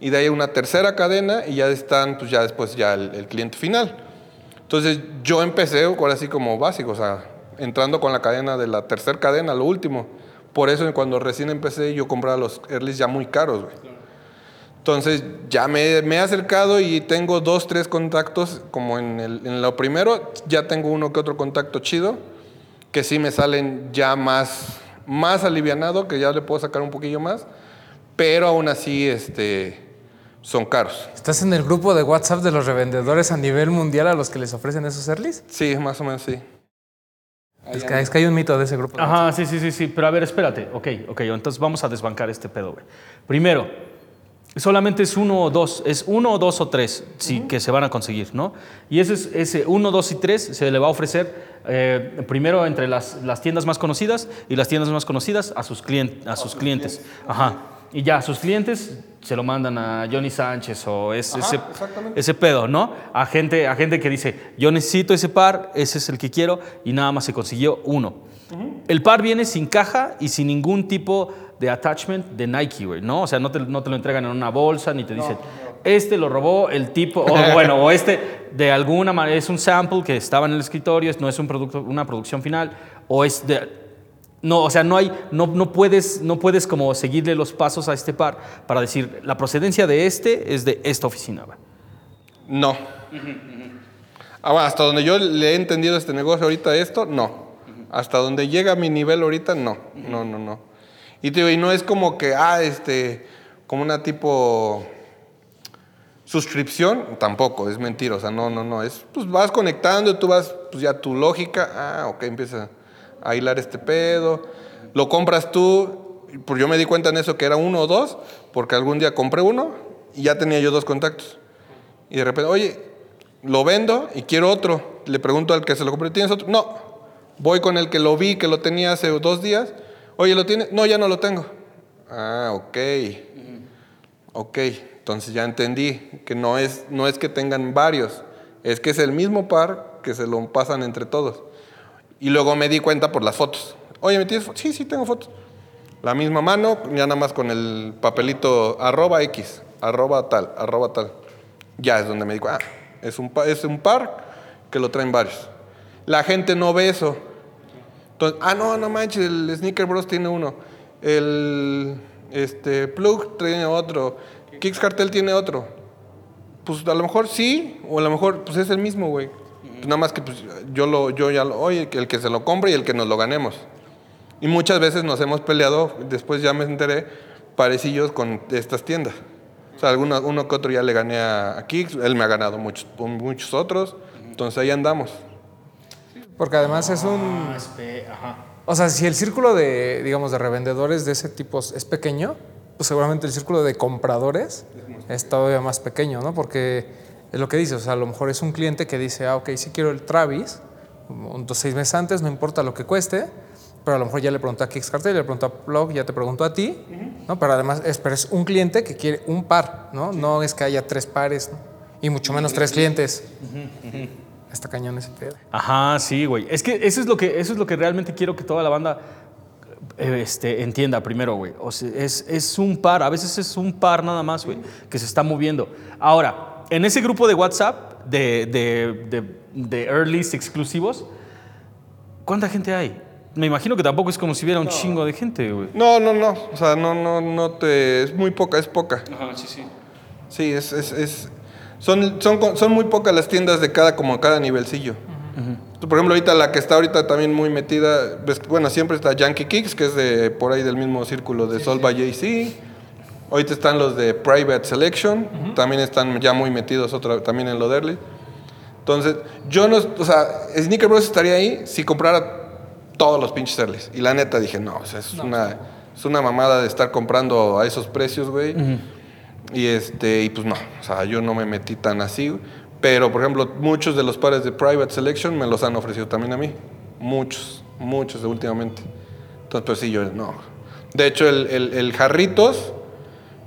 y de ahí una tercera cadena y ya están, pues ya después ya el, el cliente final. Entonces yo empecé ahora así como básico, o sea, entrando con la cadena de la tercera cadena, lo último. Por eso cuando recién empecé yo compraba los earlys ya muy caros, güey. Entonces ya me, me he acercado y tengo dos, tres contactos, como en, el, en lo primero, ya tengo uno que otro contacto chido, que sí me salen ya más, más alivianado, que ya le puedo sacar un poquillo más, pero aún así este, son caros. ¿Estás en el grupo de WhatsApp de los revendedores a nivel mundial a los que les ofrecen esos earlys? Sí, más o menos sí. Es que, es que hay un mito de ese grupo. de WhatsApp. Ajá, sí, sí, sí, sí. Pero a ver, espérate. Ok, ok. Entonces vamos a desbancar este pedo, güey. Primero, solamente es uno o dos. Es uno o dos o tres sí, que se van a conseguir, ¿no? Y ese, es- ese uno, dos y tres se le va a ofrecer eh, primero entre las, las tiendas más conocidas y las tiendas más conocidas a sus, clien- a sus clientes. Ajá. Y ya, a sus clientes se lo mandan a Johnny Sánchez o es- ese, ese pedo, ¿no? A gente, a gente que dice, yo necesito ese par, ese es el que quiero, y nada más se consiguió uno. El par viene sin caja y sin ningún tipo de attachment de Nike, güey, ¿no? O sea, no te, no te lo entregan en una bolsa ni te dicen. este lo robó el tipo, o bueno, o este de alguna manera es un sample que estaba en el escritorio, no es un producto, una producción final, o es de... No, o sea, no hay, no, no, puedes, no puedes como seguirle los pasos a este par para decir, la procedencia de este es de esta oficina. güey. No. Ah, bueno, hasta donde yo le he entendido este negocio ahorita, esto, no. Hasta donde llega mi nivel ahorita, no. No, no, no. Y, te y no es como que, ah, este, como una tipo suscripción, tampoco, es mentira. O sea, no, no, no. Es, pues vas conectando, tú vas, pues ya tu lógica, ah, ok, empieza a hilar este pedo. Lo compras tú, pues yo me di cuenta en eso que era uno o dos, porque algún día compré uno y ya tenía yo dos contactos. Y de repente, oye, lo vendo y quiero otro. Le pregunto al que se lo compré, ¿tienes otro? No. Voy con el que lo vi, que lo tenía hace dos días. Oye, ¿lo tienes? No, ya no lo tengo. Ah, ok. Ok, entonces ya entendí que no es, no es que tengan varios, es que es el mismo par que se lo pasan entre todos. Y luego me di cuenta por las fotos. Oye, ¿me tienes fotos? Sí, sí, tengo fotos. La misma mano, ya nada más con el papelito arroba X, arroba tal, arroba tal. Ya es donde me digo, ah, es un, es un par que lo traen varios. La gente no ve eso. Entonces, ah, no, no manches, el Sneaker Bros tiene uno. El este, Plug tiene otro. Kicks Cartel tiene otro. Pues a lo mejor sí, o a lo mejor pues es el mismo, güey. Pues, nada más que pues, yo, lo, yo ya lo, oye, el que se lo compre y el que nos lo ganemos. Y muchas veces nos hemos peleado, después ya me enteré, parecillos con estas tiendas. O sea, alguno, uno que otro ya le gané a, a Kicks, él me ha ganado muchos, muchos otros, entonces ahí andamos. Porque además es un... O sea, si el círculo de, digamos, de revendedores de ese tipo es pequeño, pues seguramente el círculo de compradores es todavía más pequeño, ¿no? Porque es lo que dice, o sea, a lo mejor es un cliente que dice, ah, ok, sí quiero el Travis, dos, seis meses antes, no importa lo que cueste, pero a lo mejor ya le preguntó a Kickstarter, le preguntó a Plug, ya te preguntó a ti, ¿no? Pero además es, pero es un cliente que quiere un par, ¿no? No es que haya tres pares, ¿no? y mucho menos tres clientes. Está cañón ese pedo. Ajá, sí, güey. Es que eso es lo que, eso es lo que realmente quiero que toda la banda eh, este, entienda primero, güey. O sea, es, es un par, a veces es un par nada más, güey, que se está moviendo. Ahora, en ese grupo de WhatsApp de, de, de, de earlys exclusivos, ¿cuánta gente hay? Me imagino que tampoco es como si hubiera un chingo de gente, güey. No, no, no. O sea, no, no, no te. Es muy poca, es poca. Ajá, sí, sí. Sí, es. es, es son, son, son muy pocas las tiendas de cada, como cada nivelcillo. Por ejemplo, ahorita la que está ahorita también muy metida, bueno, siempre está Yankee Kicks, que es de por ahí del mismo círculo de Sol by JC. Ahorita están los de Private Selection, también están ya muy metidos otra, también en lo de Early. Entonces, yo no, o sea, Sneaker Bros estaría ahí si comprara todos los pinches Earlys. Y la neta dije, no, o sea, es, una, es una mamada de estar comprando a esos precios, güey. Y este, y pues no, o sea, yo no me metí tan así. Pero, por ejemplo, muchos de los pares de Private Selection me los han ofrecido también a mí. Muchos, muchos últimamente. Entonces, pues sí, yo no. De hecho, el, el, el Jarritos,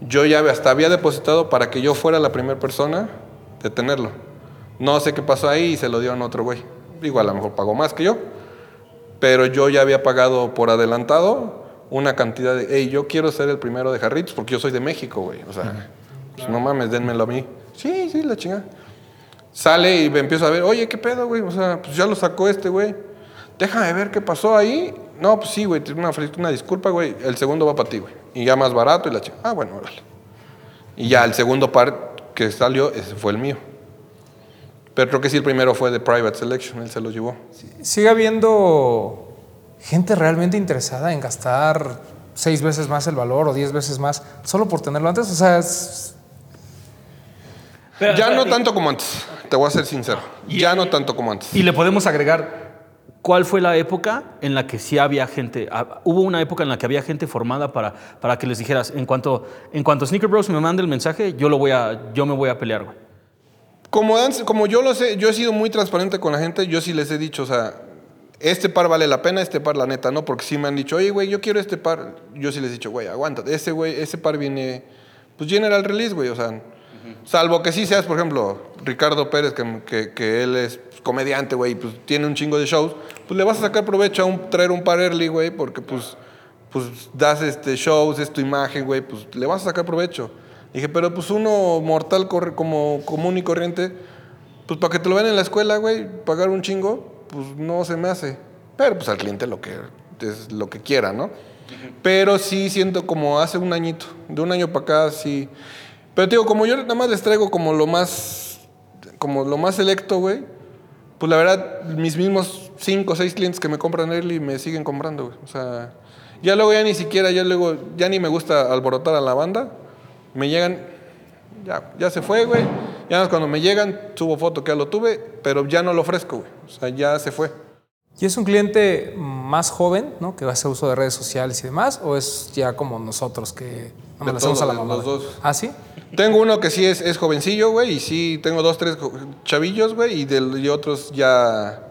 yo ya hasta había depositado para que yo fuera la primera persona de tenerlo. No sé qué pasó ahí y se lo dieron a otro güey. Igual a lo mejor pagó más que yo. Pero yo ya había pagado por adelantado una cantidad de, hey, yo quiero ser el primero de Jarritos porque yo soy de México, güey. O sea, pues no mames, denmelo a mí. Sí, sí, la chingada. Sale y me empiezo a ver, oye, ¿qué pedo, güey? O sea, pues ya lo sacó este, güey. Déjame ver qué pasó ahí. No, pues sí, güey, una, una disculpa, güey. El segundo va para ti, güey. Y ya más barato y la chica. Ah, bueno, órale. Y ya el segundo par que salió, ese fue el mío. Pero creo que sí, el primero fue de Private Selection, él se lo llevó. Sigue habiendo gente realmente interesada en gastar seis veces más el valor o diez veces más solo por tenerlo antes. O sea, es, ya no tanto como antes, te voy a ser sincero. ya no tanto como antes. Y le podemos agregar cuál fue la época en la que sí había gente. ah, Hubo una época en la que había gente formada para, para que les dijeras, en cuanto, en cuanto Sneaker Bros me mande el mensaje, yo, lo voy a, yo me voy a pelear, güey. Como, como yo lo sé, yo he sido muy transparente con la gente, yo sí les he dicho, o sea, este par vale la pena, este par la neta, ¿no? Porque sí me han dicho, oye, güey, yo quiero este par. Yo sí les he dicho, güey, aguanta, ese güey, ese par viene, pues general release, güey, o sea, salvo que sí seas, por ejemplo, Ricardo Pérez, que, que, que él es comediante, güey, pues tiene un chingo de shows, pues le vas a sacar provecho a un, traer un par early, güey, porque pues, pues das este shows, es tu imagen, güey, pues le vas a sacar provecho. Dije, pero pues uno mortal corre- como común y corriente, pues para que te lo vean en la escuela, güey, pagar un chingo, pues no se me hace. Pero pues al cliente lo que es lo que quiera, ¿no? Pero sí siento como hace un añito, de un año para acá, sí. Pero te digo, como yo nada más les traigo como lo más, como lo más selecto, güey, pues la verdad, mis mismos cinco o seis clientes que me compran early me siguen comprando, güey. O sea, ya luego ya ni siquiera, ya luego, ya ni me gusta alborotar a la banda. Me llegan, ya, ya se fue, güey. Ya cuando me llegan, subo foto que ya lo tuve, pero ya no lo ofrezco, güey. O sea, ya se fue. ¿Y es un cliente más joven, ¿no? que hace uso de redes sociales y demás? ¿O es ya como nosotros que no De le hacemos a la los dos. ¿Ah, sí? Tengo uno que sí es, es jovencillo, güey, y sí, tengo dos, tres chavillos, güey, y, del- y otros ya,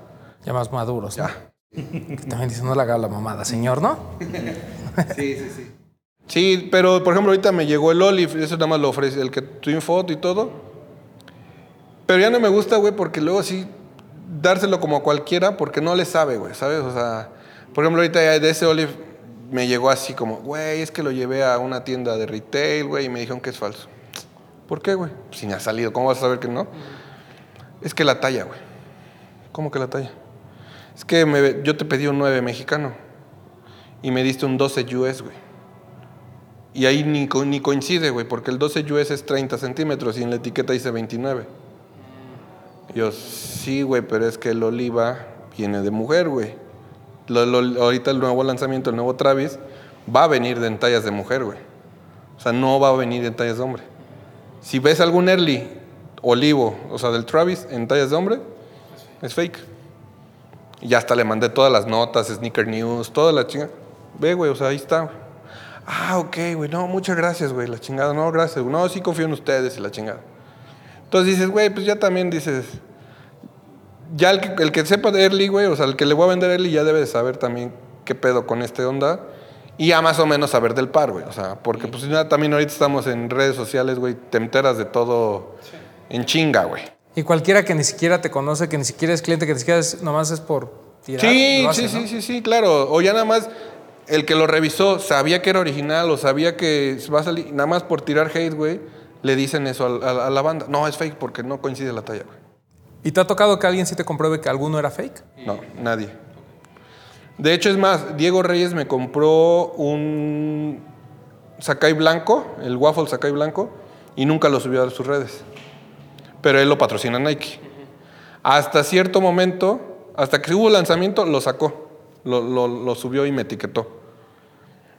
Ya más maduros. ¿no? ya. Que también dicen, no le haga la mamada, señor, ¿no? Sí, sí, sí. Sí, pero por ejemplo ahorita me llegó el Olive, eso nada más lo ofrece, el que tuve foto y todo. Pero ya no me gusta, güey, porque luego sí dárselo como a cualquiera porque no le sabe, güey, ¿sabes? O sea, por ejemplo ahorita de ese Olive me llegó así como, güey, es que lo llevé a una tienda de retail, güey, y me dijeron que es falso. ¿Por qué, güey? Si me ha salido, ¿cómo vas a saber que no? Es que la talla, güey. ¿Cómo que la talla? Es que yo te pedí un 9 mexicano y me diste un 12 US, güey. Y ahí ni, ni coincide, güey, porque el 12 US es 30 centímetros y en la etiqueta dice 29. Y yo, sí, güey, pero es que el oliva viene de mujer, güey. Ahorita el nuevo lanzamiento, el nuevo Travis, va a venir de tallas de mujer, güey. O sea, no va a venir en tallas de hombre. Si ves algún early olivo, o sea, del Travis en tallas de hombre, es fake. Y hasta le mandé todas las notas, Sneaker News, toda la chinga. Ve, güey, o sea, ahí está, güey. Ah, ok, güey, no, muchas gracias, güey, la chingada, no, gracias, güey. no, sí confío en ustedes y la chingada. Entonces dices, güey, pues ya también dices, ya el que, el que sepa de early, güey, o sea, el que le voy a vender early ya debe de saber también qué pedo con este onda y ya más o menos saber del par, güey, o sea, porque pues ya también ahorita estamos en redes sociales, güey, te enteras de todo en chinga, güey. Y cualquiera que ni siquiera te conoce, que ni siquiera es cliente, que ni siquiera es, nomás es por tirar. Sí, hace, sí, ¿no? sí, sí, sí, claro. O ya nada más el que lo revisó sabía que era original o sabía que va a salir, nada más por tirar hate, güey, le dicen eso a la banda. No, es fake porque no coincide la talla, güey. ¿Y te ha tocado que alguien sí te compruebe que alguno era fake? No, nadie. De hecho, es más, Diego Reyes me compró un Sakai blanco, el waffle Sakai blanco, y nunca lo subió a sus redes. Pero él lo patrocina Nike. Hasta cierto momento, hasta que hubo lanzamiento, lo sacó. Lo, lo- lo subió y me etiquetó.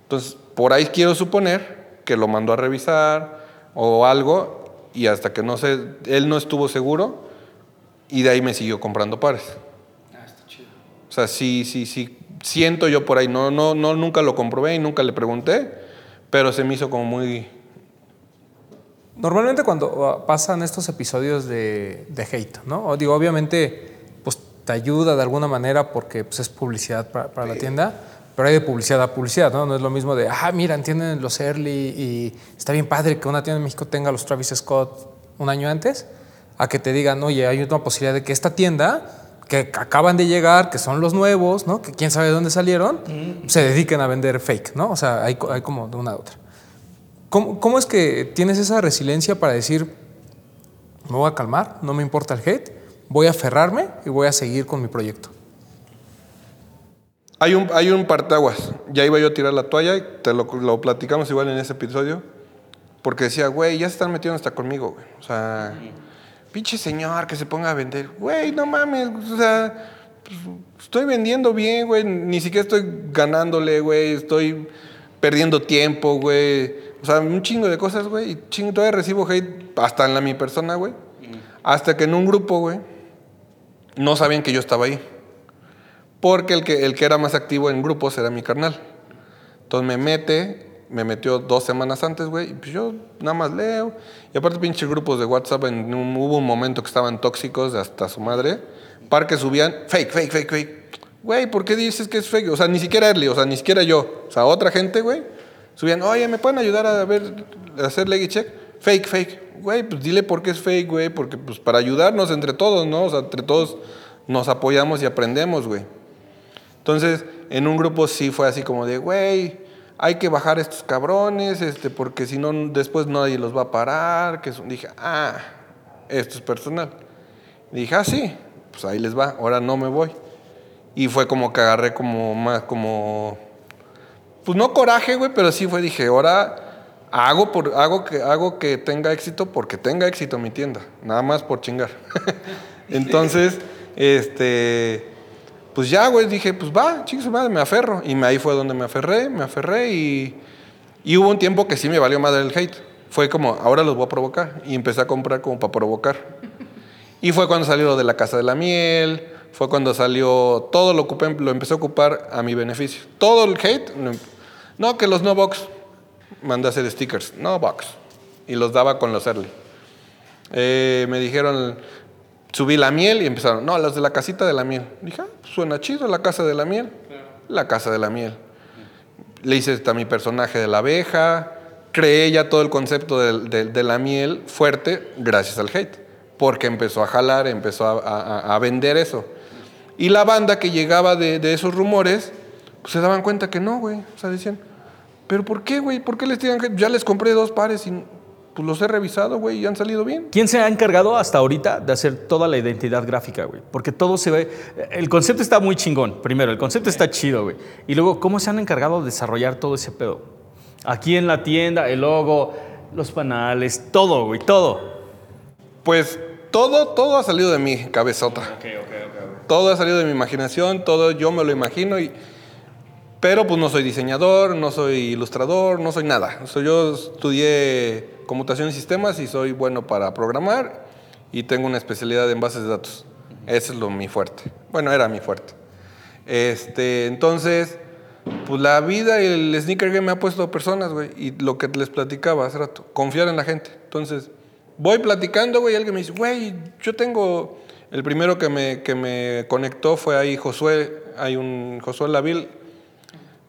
Entonces, por ahí quiero suponer que lo mandó a revisar o algo, y hasta que no sé, él no estuvo seguro, y de ahí me siguió comprando pares. O sea, sí, sí, sí, siento yo por ahí, no, no, no, nunca lo comprobé y nunca le pregunté, pero se me hizo como muy... Normalmente cuando ah, pasan estos episodios de, de hate, ¿no? O digo, obviamente, te ayuda de alguna manera porque pues, es publicidad para, para la tienda, pero hay de publicidad a publicidad, ¿no? No es lo mismo de, ah, mira, entienden los early y está bien padre que una tienda en México tenga los Travis Scott un año antes, a que te digan, oye, hay una posibilidad de que esta tienda que acaban de llegar, que son los nuevos, ¿no? Que quién sabe de dónde salieron, se dediquen a vender fake, ¿no? O sea, hay, hay como de una a otra. ¿Cómo, cómo es que tienes esa resiliencia para decir, me voy a calmar, no me importa el hate, voy a aferrarme y voy a seguir con mi proyecto? Hay un, hay un partaguas, ya iba yo a tirar la toalla, y te lo, lo platicamos igual en ese episodio, porque decía, güey, ya se están metiendo hasta conmigo, güey. O sea, pinche señor que se ponga a vender, güey, no mames, o sea, pues, estoy vendiendo bien, güey, ni siquiera estoy ganándole, güey, estoy perdiendo tiempo, güey. O sea, un chingo de cosas, güey, y chingo, todavía recibo hate hasta en la mi persona, güey. Hasta que en un grupo, güey, no sabían que yo estaba ahí. Porque el que, el que era más activo en grupos era mi carnal. Entonces me mete, me metió dos semanas antes, güey, y pues yo nada más leo. Y aparte, pinches grupos de WhatsApp, en un- hubo un momento que estaban tóxicos hasta su madre. Par que subían, fake, fake, fake, fake. Güey, ¿por qué dices que es fake? O sea, ni siquiera Early, o sea, ni siquiera yo. O sea, otra gente, güey, subían, oye, ¿me pueden ayudar a ver, a hacer leggy check? Fake, fake. Güey, pues dile por qué es fake, güey, porque pues para ayudarnos entre todos, ¿no? O sea, entre todos nos apoyamos y aprendemos, güey. Entonces, en un grupo sí fue así como de, güey, hay que bajar estos cabrones, este, porque si no, después nadie los va a parar. Que son- dije, ah, esto es personal. dije, ah, sí, pues ahí les va, ahora no me voy. Y fue como que agarré como más, como, pues no coraje, güey, pero sí fue, dije, ahora hago, por, hago, que, hago que tenga éxito porque tenga éxito mi tienda, nada más por chingar. Entonces, este, pues ya, güey, dije, pues va, chicos, madre, me aferro. Y ahí fue donde me aferré, me aferré y, hubo un tiempo que sí me valió madre el hate. Fue como, ahora los voy a provocar. Y empecé a comprar como para provocar. Y fue cuando salió de la Casa de la Miel, fue cuando salió, todo lo, ocupé, lo empecé a ocupar a mi beneficio. Todo el hate, no, que los no box, mandé a hacer stickers, no box. Y los daba con los early. Eh, me dijeron, subí la miel y empezaron, no, los de la casita de la miel. Dije, ah, suena chido, la casa de la miel. La casa de la miel. Le hice hasta mi personaje de la abeja, creé ya todo el concepto de, la miel fuerte gracias al hate, porque empezó a jalar, empezó a, a- a vender eso. Y la banda que llegaba de, de esos rumores, pues se daban cuenta que no, güey. O sea, decían, ¿pero por qué, güey? ¿Por qué les tiran hate? Ya les compré dos pares y pues los he revisado, güey, y han salido bien. ¿Quién se ha encargado hasta ahorita de hacer toda la identidad gráfica, güey? Porque todo se ve. El concepto está muy chingón, primero, el concepto está chido, güey. Y luego, ¿cómo se han encargado de desarrollar todo ese pedo? Aquí en la tienda, el logo, los panales, todo, güey, todo. Pues todo, todo ha salido de mi cabezota. Todo ha salido de mi imaginación, todo yo me lo imagino y... Pero pues no soy diseñador, no soy ilustrador, no soy nada. O sea, yo estudié computación y sistemas y soy bueno para programar y tengo una especialidad en bases de datos. Ese es lo mi fuerte. Bueno, era mi fuerte. Este, entonces, pues la vida y el sneaker game me ha puesto personas, güey. Y lo que les platicaba hace rato, confiar en la gente. Entonces, voy platicando, güey, y alguien me dice, güey, yo tengo... El primero que me, que me conectó fue ahí Josué, hay un Josué Laville.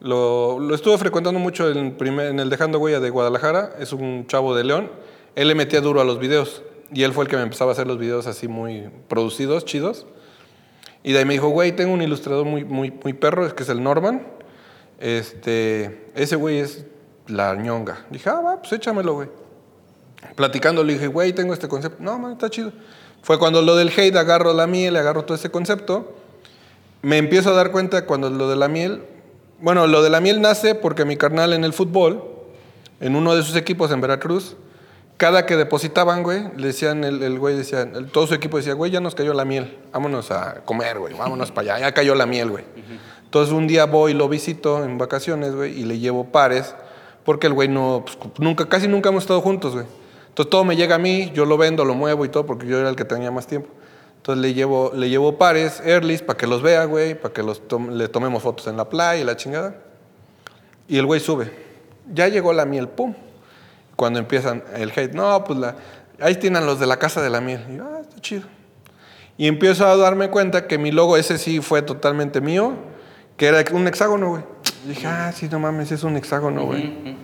Lo, lo estuve frecuentando mucho en, el Dejando Huella de Guadalajara, es un chavo de León. Él le metía duro a los videos y él fue el que me empezaba a hacer los videos así muy producidos, chidos. Y de ahí me dijo, güey, tengo un ilustrador muy, muy, muy perro, que es el Norman. Este, ese güey es la ñonga. Dije, ah, va, pues échamelo, güey. Platicando le dije, güey, tengo este concepto. No, man, está chido. Fue cuando lo del hate agarro la miel, agarro todo ese concepto. Me empiezo a dar cuenta cuando lo de la miel. Bueno, lo de la miel nace porque mi carnal en el fútbol, en uno de sus equipos en Veracruz, cada que depositaban, güey, le decían, el, el güey decía, todo su equipo decía, güey, ya nos cayó la miel, vámonos a comer, güey, vámonos para allá, ya cayó la miel, güey. Entonces un día voy y lo visito en vacaciones, güey, y le llevo pares, porque el güey no, pues, nunca, casi nunca hemos estado juntos, güey. Entonces todo me llega a mí, yo lo vendo, lo muevo y todo, porque yo era el que tenía más tiempo. Entonces le llevo, le llevo pares, earlys, para que los vea, güey, para que los le tomemos fotos en la playa y la chingada. Y el güey sube. Ya llegó la miel, pum. Cuando empiezan el hate, no, pues la, ahí tienen los de la casa de la miel. Y yo, ah, está chido. Y empiezo a darme cuenta que mi logo, ese sí fue totalmente mío, que era un hexágono, güey. Y dije, ah, sí, no mames, es un hexágono, güey.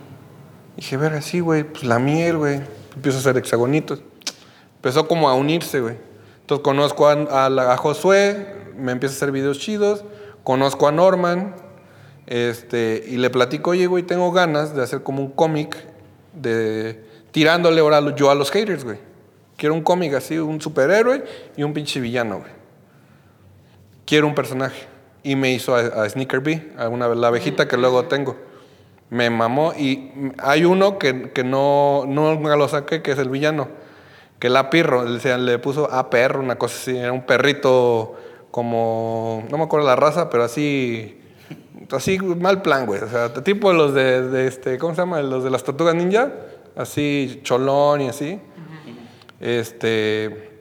Dije, verga, sí, güey, pues la miel, güey. Empiezo a hacer hexagonitos. Empezó como a unirse, güey. Entonces conozco a, a a Josué, me empieza a hacer videos chidos. Conozco a Norman, este, y le platico, oye, güey, tengo ganas de hacer como un cómic de tirándole ahora yo a los haters, güey. Quiero un cómic así, un superhéroe y un pinche villano, güey. Quiero un personaje. Y me hizo a, a Sneaker Bee, a una, la abejita que luego tengo. Me mamó y hay uno que, que no, no lo saqué, que es el villano. Que la pirro, le puso a perro, una cosa así. Era un perrito como, no me acuerdo la raza, pero así, así mal plan, güey. O sea, tipo los de, este, ¿cómo se llama? Los de las tortugas ninja. Así, cholón y así. Este,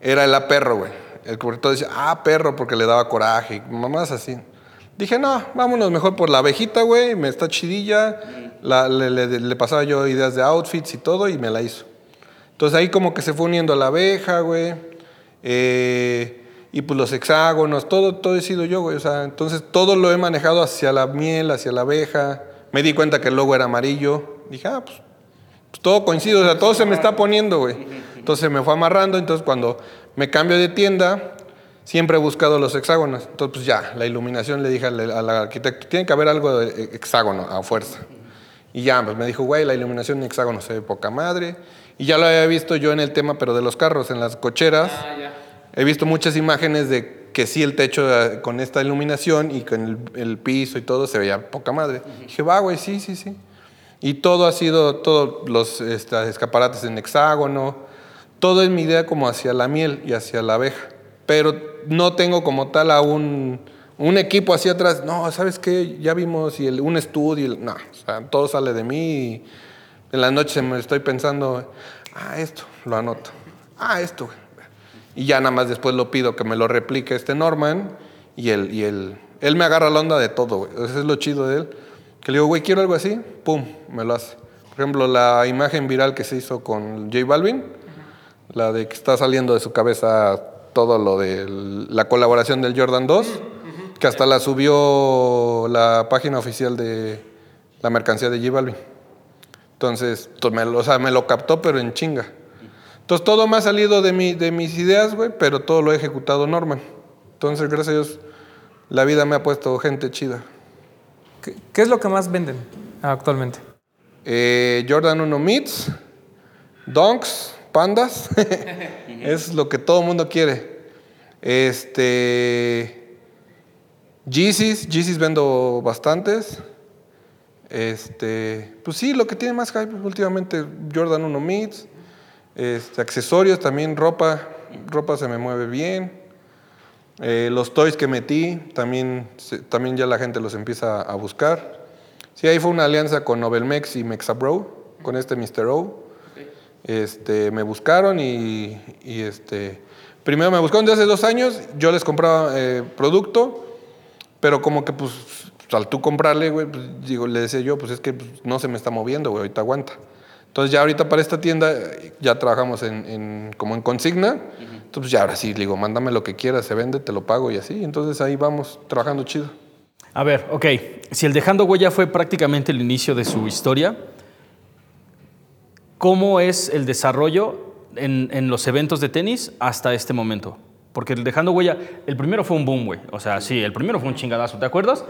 era el a perro, güey. El cobertor decía, ah, perro, porque le daba coraje, y mamás así. Dije, no, vámonos mejor por la abejita, güey, me está chidilla. La- le, le- le pasaba yo ideas de outfits y todo, y me la hizo. Entonces ahí como que se fue uniendo la abeja, güey. eh, y pues los hexágonos, todo, todo he sido yo, güey. O sea, entonces todo lo he manejado hacia la miel, hacia la abeja. Me di cuenta que el logo era amarillo. Dije, ah, pues pues todo coincide, o sea, todo se me está poniendo, güey. Entonces me fue amarrando, entonces cuando me cambio de tienda, siempre he buscado los hexágonos. Entonces, pues ya, la iluminación le dije al, al arquitecto, tiene que haber algo de hexágono a fuerza. Y ya, pues me dijo, güey, la iluminación en hexágono se ve poca madre. Y ya lo había visto yo en el tema, pero de los carros, en las cocheras. He visto muchas imágenes de que sí el techo eh, con esta iluminación y con el, el piso y todo se veía poca madre. Dije, va, güey, sí, sí, sí. Y todo ha sido, todos los este, escaparates en hexágono, todo es mi idea como hacia la miel y hacia la abeja. Pero no tengo como tal a un, un equipo así atrás. No, ¿sabes qué? Ya vimos y el, un estudio. y el- no, o sea, todo sale de mí. Y en la noche me estoy pensando, ah, esto, lo anoto. Ah, esto. Y ya nada más después lo pido que me lo replique este Norman. Y él, y él, él me agarra la onda de todo, güey. Eso es lo chido de él. Que le digo, güey, quiero algo así. Pum, me lo hace. Por ejemplo, la imagen viral que se hizo con J Balvin. La de que está saliendo de su cabeza todo lo de la colaboración del Jordan 2. Que hasta la subió la página oficial de la mercancía de J Balvin. Entonces, to- me, lo- o sea, me lo captó, pero en chinga. Entonces, todo me ha salido de, mi, de mis ideas, güey, pero todo lo he ejecutado Norman. Entonces, gracias a Dios, la vida me ha puesto gente chida. ¿Qué, qué es lo que más venden actualmente? Eh, Jordan 1 Meets, Donks, Pandas. es lo que todo el mundo quiere. Este. Yeezys, Yeezys vendo bastantes. Este. Pues sí, lo que tiene más hype últimamente, Jordan 1 Meets. Este, accesorios también, ropa. Ropa se me mueve bien. Eh, los toys que metí, también, también ya la gente los empieza a buscar. Sí, ahí fue una alianza con Novelmex y Mexabro, con este Mr. O. Este, me buscaron y, y, este, primero me buscaron desde hace dos años, yo les compraba eh, producto, pero como que pues al tú comprarle, güey, pues, digo, le decía yo, pues es que pues, no se me está moviendo, güey, ahorita aguanta. Entonces ya ahorita para esta tienda ya trabajamos en, en- como en consigna, entonces ya ahora sí, le digo, mándame lo que quieras, se vende, te lo pago y así, entonces ahí vamos trabajando chido. A ver, ok. Si el Dejando Huella fue prácticamente el inicio de su historia, ¿cómo es el desarrollo en, en los eventos de tenis hasta este momento? Porque el Dejando Huella, el primero fue un boom, güey. O sea, sí, el primero fue un chingadazo, ¿te acuerdas?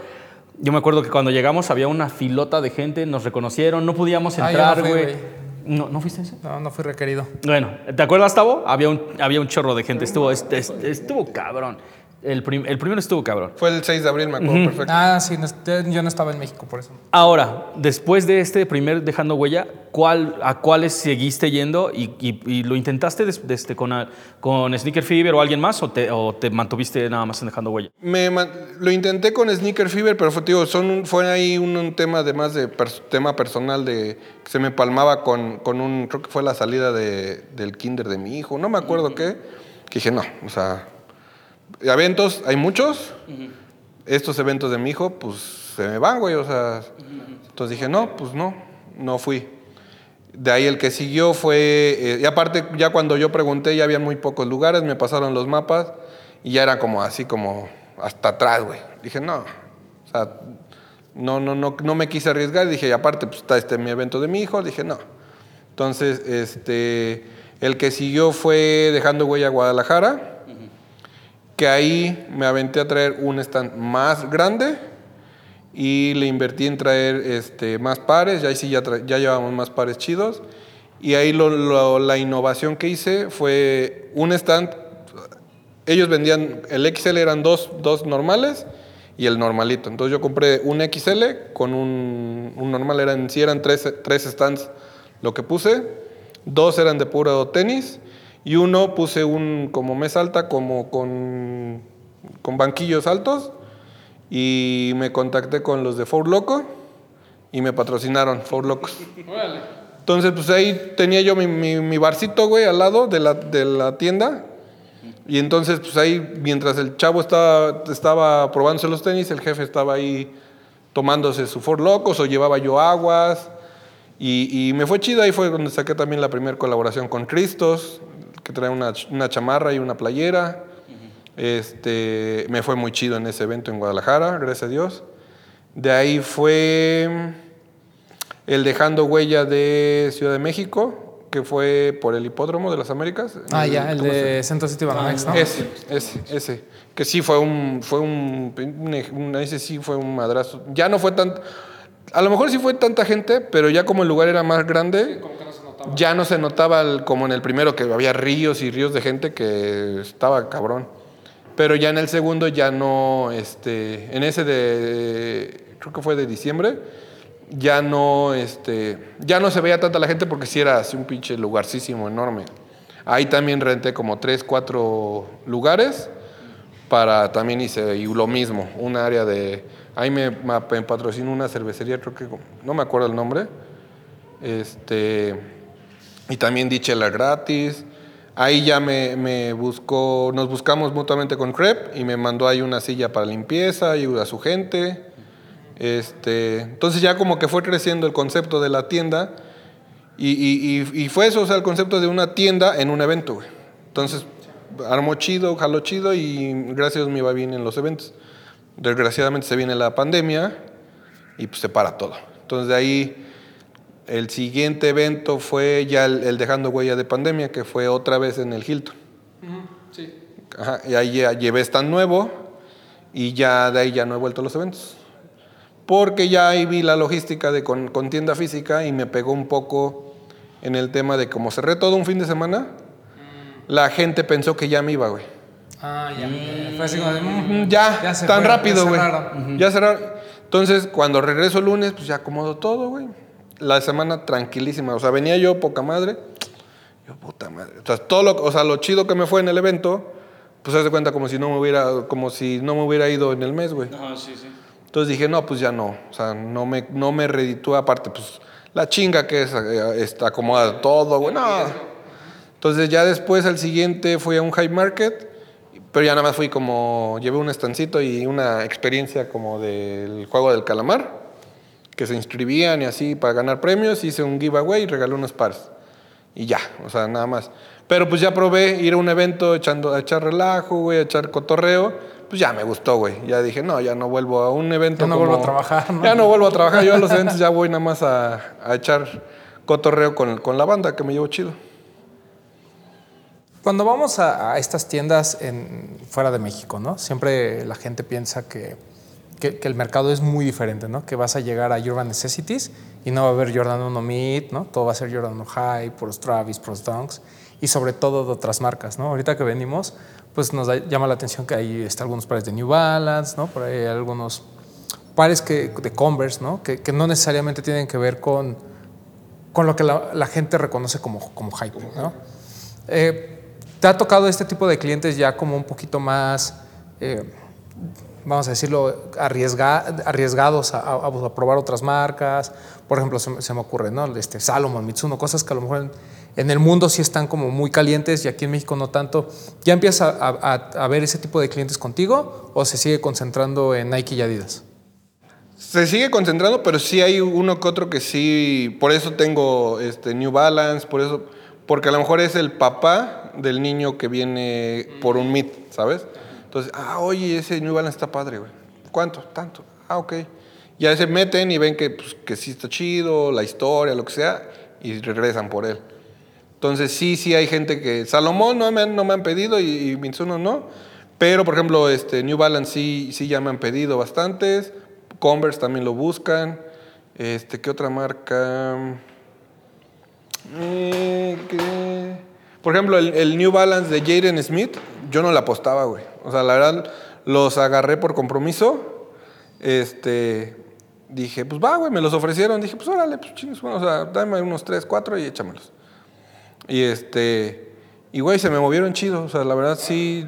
Yo me acuerdo que cuando llegamos había una filota de gente, nos reconocieron, no podíamos Ah, entrar, güey. ¿No, ¿No fuiste ese? No, no fui requerido. Bueno, ¿te acuerdas, Tavo? Había un, había un chorro de gente, estuvo, est- est- estuvo cabrón. El, prim- el primero estuvo cabrón. Fue el 6 de abril, me acuerdo perfecto. Ah, sí, no yo no estaba en México por eso. Ahora, después de este primer dejando huella, ¿cuál, ¿a cuáles seguiste yendo y, y- y lo intentaste des- desde con, a- con Sneaker Fever o alguien más o te, o te mantuviste nada más en dejando huella? Me lo intenté con Sneaker Fever, pero fue, digo, son un- fue ahí un, un tema de más de pers- tema personal de que se me palmaba con, con un, creo que fue la salida de- del kinder de mi hijo, no me acuerdo qué, que dije, no, o sea, eventos hay muchos, estos eventos de mi hijo, pues se me van, güey, o sea, entonces dije, no, pues no, no fui. De ahí el que siguió fue, eh, y aparte ya cuando yo pregunté ya había muy pocos lugares, me pasaron los mapas y ya era como así como hasta atrás, güey. Dije, no, o sea, no, no, no, no me quise arriesgar, dije, y aparte pues está este mi evento de mi hijo, dije, no. Entonces, este, el que siguió fue dejando huella a Guadalajara, que ahí me aventé a traer un stand más grande y le invertí en traer este, más pares, ya ahí sí ya, ya llevamos más pares chidos. Y ahí lo- la innovación que hice fue un stand, ellos vendían, el XL eran dos, dos normales y el normalito. Entonces yo compré un XL con un, un normal, eran, sí eran tres, tres stands lo que puse, dos eran de puro tenis y uno puse un como mesa alta como con, con banquillos altos y me contacté con los de Four Loco y me patrocinaron Four Locos. Entonces, pues ahí tenía yo mi, mi, mi barcito, güey, al lado de la, de la tienda. Y entonces, pues ahí, mientras el chavo estaba, estaba probándose los tenis, el jefe estaba ahí tomándose su Four Locos o llevaba yo aguas. Y, y me fue chido, ahí fue donde saqué también la primera colaboración con Cristos, que trae una, una chamarra y una playera. Este, me fue muy chido en ese evento en Guadalajara, gracias a Dios. De ahí fue el Dejando Huella de Ciudad de México, que fue por el hipódromo de las Américas. Ah, ya, el ¿cómo se- de Centro City Banamex, ¿no? Ese, ese, ese. Que sí fue un, fue un, un- un- ese sí fue un madrazo. Ya no fue tan, a lo mejor sí fue tanta gente, pero ya como el lugar era más grande, ya no se notaba como en el primero que había ríos y ríos de gente que estaba cabrón. Pero ya en el segundo ya no, este, en ese de, creo que fue de diciembre, ya no, este, ya no se veía tanta la gente porque sí era así un pinche lugarcísimo enorme. Ahí también renté como tres, cuatro lugares para también hice y lo mismo, un área de, ahí me, me patrocinó una cervecería, creo que, no me acuerdo el nombre, este, y también di chela gratis. Ahí ya me, me buscó, nos buscamos mutuamente con Crep y me mandó ahí una silla para limpieza, ayuda a su gente. Este, entonces ya como que fue creciendo el concepto de la tienda y, y- y- y fue eso, o sea, el concepto de una tienda en un evento, güey. Entonces armó chido, jaló chido y gracias a Dios me iba bien en los eventos. Desgraciadamente se viene la pandemia y pues se para todo. Entonces de ahí el siguiente evento fue ya el, el Dejando Huella de Pandemia, que fue otra vez en el Hilton. Ajá, y ahí ya llevé stand nuevo y ya de ahí ya no he vuelto a los eventos. Porque ya ahí vi la logística de con, con tienda física y me pegó un poco en el tema de como cerré todo un fin de semana, la gente pensó que ya me iba, güey. Ah, ya. Fue así como de, mm, Mm, Ya, Ya se tan fue, rápido, ya güey. cerraron. Ya cerraron. Entonces, cuando regreso el lunes, pues ya acomodo todo, güey. La semana tranquilísima. O sea, venía yo poca madre. Yo, puta madre. O sea, todo lo, o sea, lo chido que me fue en el evento, pues haz de cuenta como si no me hubiera, como si no me hubiera ido en el mes, güey. Ajá, sí, sí. Entonces dije, no, pues ya no. O sea, no me, no me reditúa. Aparte, pues la chinga que es, eh, está acomoda todo, güey. No. Entonces ya después al siguiente fui a un high market, pero ya nada más fui como, llevé un estancito y una experiencia como del juego del calamar, que se inscribían y así para ganar premios, hice un giveaway y regalé unos pares. Y ya, o sea, nada más. Pero pues ya probé ir a un evento echando, a echar relajo, güey, a echar cotorreo. Pues ya me gustó, güey. Ya dije, no, ya no vuelvo a un evento. Ya no vuelvo a trabajar, ¿no? Ya no vuelvo a trabajar. Yo a los eventos ya voy nada más a, a echar cotorreo con, con la banda, que me llevo chido. Cuando vamos a, a estas tiendas en, fuera de México, ¿no? Siempre la gente piensa que, que- que el mercado es muy diferente, ¿no? Que vas a llegar a Urban Necessities y no va a haber Jordan 1 Mid, ¿no? Todo va a ser Jordan 1 High, puros Travis, puros Dunks y sobre todo de otras marcas, ¿no? Ahorita que venimos, pues nos da- llama la atención que ahí está algunos pares de New Balance, ¿no? Por ahí hay algunos pares que, de Converse, ¿no? Que, que no necesariamente tienen que ver con, con lo que la, la gente reconoce como, como hype, ¿no? Eh, ¿Te ha tocado este tipo de clientes ya como un poquito más, eh, vamos a decirlo, arriesga- arriesgados a, a- a probar otras marcas? Por ejemplo, se, me- se me ocurre, ¿no? Este, Salomon, Mitsuno, cosas que a lo mejor en, en el mundo sí están como muy calientes y aquí en México no tanto. ¿Ya empiezas a, a- a ver ese tipo de clientes contigo o se sigue concentrando en Nike y Adidas? Se sigue concentrando, pero sí hay uno que otro que sí. Por eso tengo este, New Balance, por eso. Porque a lo mejor es el papá del niño que viene por un meet, ¿sabes? Entonces, ah, oye, ese New Balance está padre, güey. ¿Cuánto? Tanto. Ah, ok. Ya se meten y ven que, pues, que sí está chido, la historia, lo que sea, y regresan por él. Entonces sí, sí hay gente que... Salomón no me han, no me han pedido y, y Mitsuno no. Pero, por ejemplo, este, New Balance sí, sí ya me han pedido bastantes. Converse también lo buscan. Este, ¿Qué otra marca? Eh, ¿qué? Por ejemplo, el, el New Balance de Jaden Smith, yo no le apostaba, güey. O sea, la verdad, los agarré por compromiso. Este, dije, pues va, güey, me los ofrecieron. Dije, pues órale, pues chingues, bueno, o sea, dame unos 3, 4 y échamelos. Y este, y güey, se me movieron chido. O sea, la verdad sí,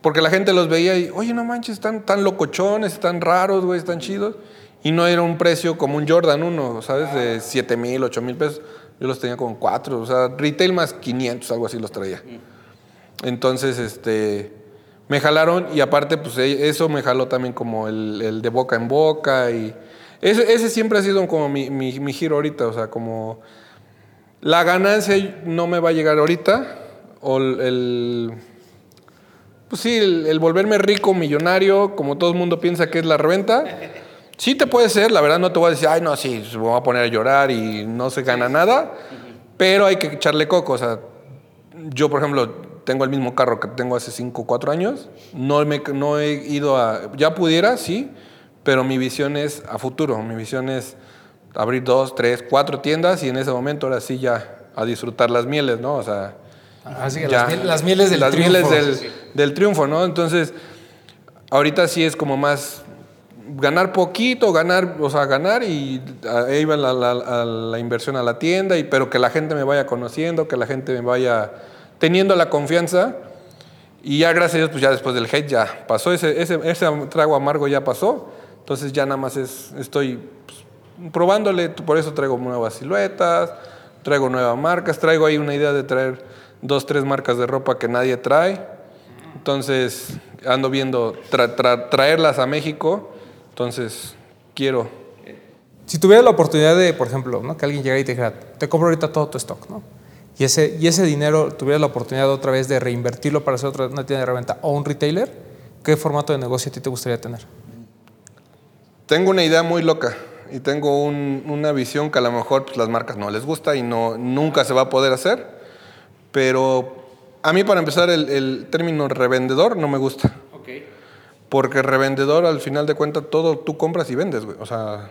porque la gente los veía y, oye, no manches, están tan locochones, están raros, güey, están chidos. Y no era un precio como un Jordan 1, ¿sabes? De 7 mil, 8 mil pesos. Yo los tenía con 4, o sea, retail más 500, algo así los traía. Entonces, este, me jalaron y aparte, pues e- eso me jaló también como el, el de boca en boca y ese, ese siempre ha sido como mi, mi, mi giro ahorita, o sea, como la ganancia no me va a llegar ahorita o el, el- pues sí, el, el volverme rico, millonario, como todo el mundo piensa que es la reventa. Sí te puede ser, la verdad no te voy a decir, ay no, sí, me voy a poner a llorar y no se gana nada. Pero hay que echarle coco, o sea, yo por ejemplo tengo el mismo carro que tengo hace 5 o 4 años, no, me, no he ido a, ya pudiera, sí, pero mi visión es a futuro, mi visión es abrir dos, tres, cuatro tiendas y en ese momento ahora sí ya a disfrutar las mieles, ¿no? O sea, Así que ya, las, miel- las mieles del las triunfo. mieles del, del triunfo, ¿no? Entonces, ahorita sí es como más ganar poquito, ganar, o sea, ganar y ahí va la, la- a la inversión a la tienda, y, pero que la gente me vaya conociendo, que la gente me vaya teniendo la confianza. Y ya gracias a Dios, pues ya después del hate ya pasó, ese, ese, ese trago amargo ya pasó. Entonces ya nada más es, estoy pues, probándole, por eso traigo nuevas siluetas, traigo nuevas marcas, traigo ahí una idea de traer dos, tres marcas de ropa que nadie trae. Entonces ando viendo tra- tra- traerlas a México. Entonces quiero. Si tuviera la oportunidad de, por ejemplo, ¿no? que alguien llegara y te dijera, te compro ahorita todo tu stock, ¿no? Y ese, y ese dinero tuviera la oportunidad otra vez de reinvertirlo para hacer otra una tienda de reventa o un retailer, ¿qué formato de negocio a ti te gustaría tener? Tengo una idea muy loca y tengo un- una visión que a lo mejor pues, las marcas no les gusta y no, nunca se va a poder hacer. Pero a mí para empezar el, el término revendedor no me gusta. Porque revendedor al final de cuentas todo tú compras y vendes, güey. O sea,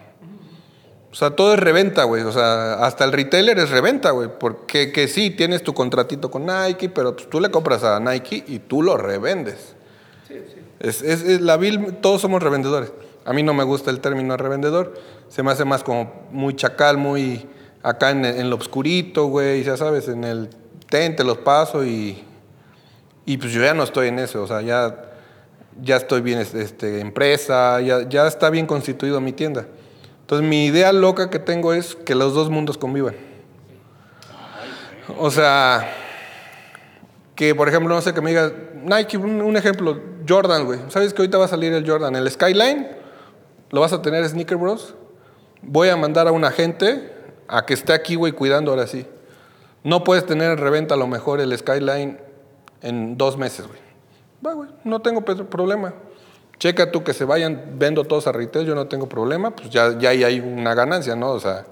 o sea, todo es reventa, güey. O sea, hasta el retailer es reventa, güey. Porque que sí, tienes tu contratito con Nike, pero pues, tú le compras a Nike y tú lo revendes. Es, es- es la vil, todos somos revendedores. A mí no me gusta el término revendedor. Se me hace más como muy chacal, muy acá en, en lo obscurito, güey. Ya sabes, en el ten te los paso y, y pues yo ya no estoy en eso. O sea, ya, ya estoy bien este, empresa, ya, ya está bien constituido mi tienda. Entonces mi idea loca que tengo es que los dos mundos convivan. O sea, que por ejemplo, no sé, que me diga Nike, un, ejemplo, Jordan, güey. ¿Sabes que ahorita va a salir el Jordan? El Skyline, lo vas a tener Sneaker Bros. Voy a mandar a un agente a que esté aquí, güey, cuidando ahora sí. No puedes tener en reventa a lo mejor el Skyline en dos meses, güey. Va, güey, no tengo problema. Checa tú que se vayan, vendo todos a retail, yo no tengo problema, pues ya, ya ahí hay una ganancia, ¿no? O sea,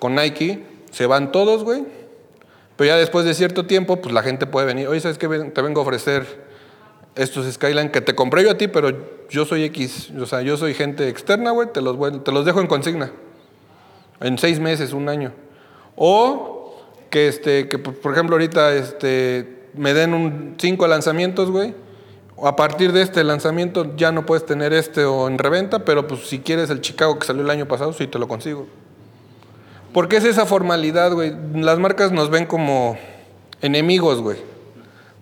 con Nike se van todos, güey. Pero ya después de cierto tiempo, pues la gente puede venir, oye, ¿sabes qué? Te vengo a ofrecer estos Skyline que te compré yo a ti, pero yo soy X, o sea, yo soy gente externa, güey, te los, voy- te los dejo en consigna. En seis meses, un año. O que, este, que por ejemplo, ahorita este, me den un, cinco lanzamientos, güey. A partir de este lanzamiento ya no puedes tener este o en reventa, pero pues si quieres el Chicago que salió el año pasado, sí te lo consigo. Porque es esa formalidad, güey. Las marcas nos ven como enemigos, güey.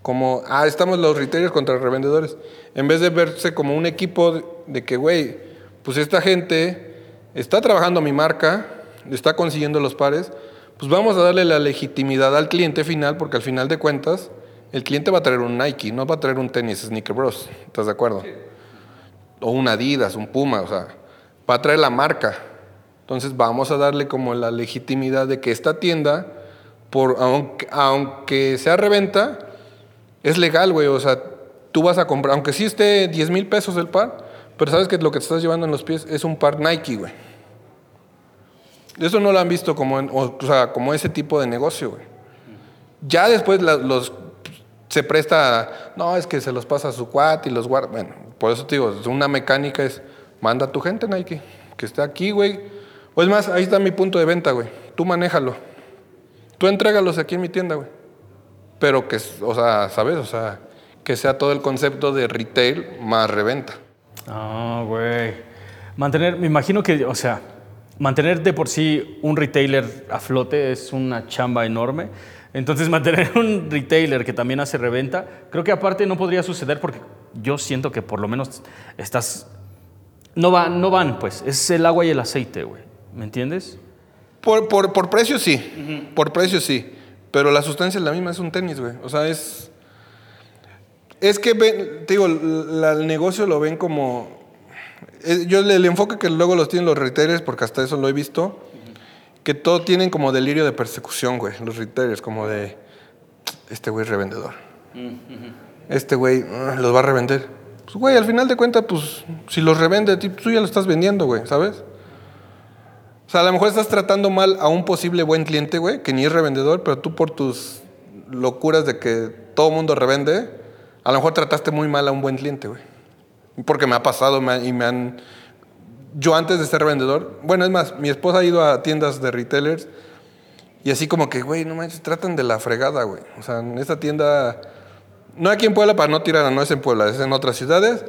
Como, ah, estamos los retailers contra revendedores. En vez de verse como un equipo de que, güey, pues esta gente está trabajando mi marca, está consiguiendo los pares, pues vamos a darle la legitimidad al cliente final, porque al final de cuentas, el cliente va a traer un Nike, no va a traer un tenis Sneaker Bros. ¿Estás de acuerdo? O un Adidas, un Puma, o sea, va a traer la marca. Entonces vamos a darle como la legitimidad de que esta tienda, por, aunque, aunque sea reventa, es legal, güey. O sea, tú vas a comprar, aunque sí esté 10 mil pesos el par, pero sabes que lo que te estás llevando en los pies es un par Nike, güey. Eso no lo han visto como, en- o, o sea, como ese tipo de negocio, güey. Ya después la- los se presta, no, es que se los pasa a su cuat y los guarda. Bueno, por eso te digo, una mecánica es, manda a tu gente, Nike, que esté aquí, güey. O es más, ahí está mi punto de venta, güey. Tú manéjalo. Tú entrégalos aquí en mi tienda, güey. Pero que, o sea, ¿sabes? O sea, que sea todo el concepto de retail más reventa. Ah, güey. Mantener, me imagino que, o sea, mantener de por sí un retailer a flote es una chamba enorme. Entonces, mantener un retailer que también hace reventa, creo que aparte no podría suceder porque yo siento que por lo menos estás. No, va, no van, pues. Es el agua y el aceite, güey. ¿Me entiendes? Por, por, por precio sí, por precio sí. Pero la sustancia es la misma, es un tenis, güey. O sea, es... Es que, ven, te digo, la- el negocio lo ven como... es- yo el, el enfoque que luego los tienen los retailers, porque hasta eso lo he visto, que todo tienen como delirio de persecución, güey, los retailers, como de... Este güey es revendedor. Este güey ah, los va a revender. Pues, güey, al final de cuentas, pues, si los revende, tú ya lo estás vendiendo, güey, ¿sabes? O sea, a lo mejor estás tratando mal a un posible buen cliente, güey, que ni es revendedor, pero tú por tus locuras de que todo mundo revende, a lo mejor trataste muy mal a un buen cliente, güey. Porque me ha pasado me ha- y me han... Yo antes de ser revendedor, bueno, es más, mi esposa ha ido a tiendas de retailers y así como que, güey, no manches, tratan de la fregada, güey. O sea, en esta tienda, no aquí en Puebla para no tirar, no es en Puebla, es en otras ciudades.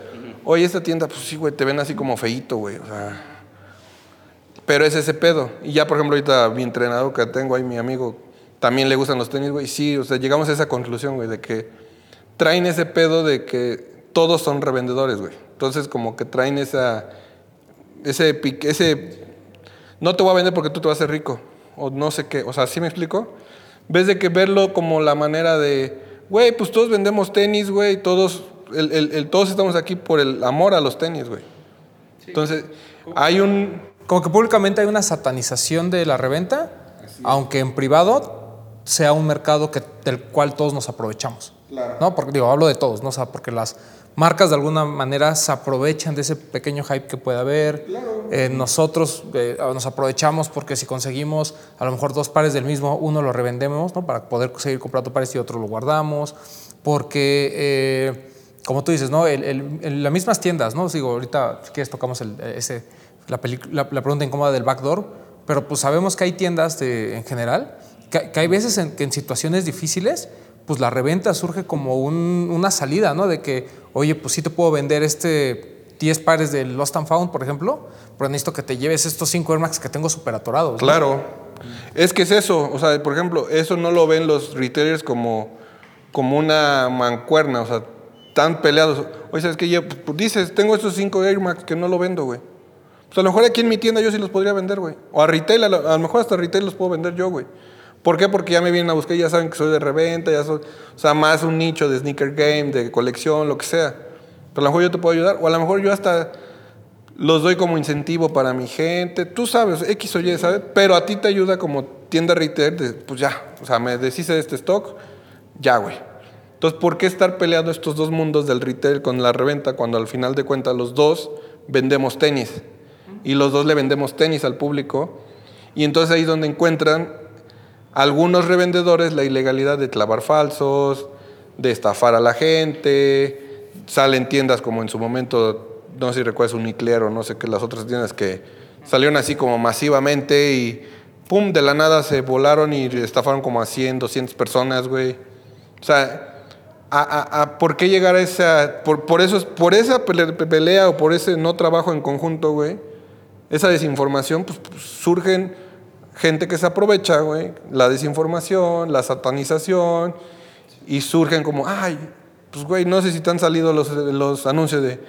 Oye, esta tienda, pues sí, güey, te ven así como feíto, güey. O sea, pero es ese pedo. Y ya, por ejemplo, ahorita mi entrenador que tengo ahí, mi amigo, también le gustan los tenis, güey. Sí, o sea, llegamos a esa conclusión, güey, de que traen ese pedo de que todos son revendedores, güey. Entonces, como que traen esa, ese, ese, no te voy a vender porque tú te vas a hacer rico, o no sé qué. O sea, ¿sí me explico? Ves de que verlo como la manera de, güey, pues todos vendemos tenis, güey, todos, el, el- el- todos estamos aquí por el amor a los tenis, güey. Entonces, hay un, Como que públicamente hay una satanización de la reventa, aunque en privado sea un mercado que, del cual todos nos aprovechamos. ¿no? Porque digo, hablo de todos, ¿no? O sea, porque las marcas de alguna manera se aprovechan de ese pequeño hype que puede haber. Eh, nosotros eh, nos aprovechamos porque si conseguimos a lo mejor dos pares del mismo, uno lo revendemos, ¿no? Para poder seguir comprando pares y otro lo guardamos. Porque, eh, como tú dices, ¿no? El- el- el- las mismas tiendas, ¿no? Digo, ahorita, si quieres, tocamos ese, la, la, la pregunta incómoda del backdoor, pero pues sabemos que hay tiendas de- en general, que, que hay veces en, que en situaciones difíciles, pues la reventa surge como un- una salida, ¿no? De que, oye, pues sí te puedo vender este 10 pares de Lost and Found, por ejemplo, pero necesito que te lleves estos 5 Air Max que tengo súper atorados. Claro. Es que es eso. O sea, por ejemplo, eso no lo ven los retailers como, como una mancuerna. O sea, tan peleados. Oye, ¿sabes qué? Ya, pues, dices, tengo estos 5 Air Max que no lo vendo, güey. Pues a lo mejor aquí en mi tienda yo sí los podría vender, güey. O a retail, a lo, a lo mejor hasta retail los puedo vender yo, güey. ¿Por qué? Porque ya me vienen a buscar, ya saben que soy de reventa, ya soy, o sea, más un nicho de sneaker game, de colección, lo que sea. Pero a lo mejor yo te puedo ayudar, o a lo mejor yo hasta los doy como incentivo para mi gente, tú sabes, X o Y, ¿sabes? Pero a ti te ayuda como tienda retail, de, pues ya, o sea, me deshice de este stock, ya, güey. Entonces, ¿por qué estar peleando estos dos mundos del retail con la reventa cuando al final de cuentas los dos vendemos tenis? Y los dos le vendemos tenis al público. Y entonces ahí es donde encuentran algunos revendedores la ilegalidad de clavar falsos, de estafar a la gente. Salen tiendas como en su momento, no sé si recuerdas Unicler o no sé qué, las otras tiendas que salieron así como masivamente y pum, de la nada se volaron y estafaron como a 100, 200 personas, güey. O sea, a, a- a- ¿por qué llegar a esa, por, por, eso, por esa pele- pelea o por ese no trabajo en conjunto, güey? Esa desinformación, pues, pues, surgen gente que se aprovecha, güey, la desinformación, la satanización, y surgen como, ay, pues, güey, no sé si te han salido los, los anuncios de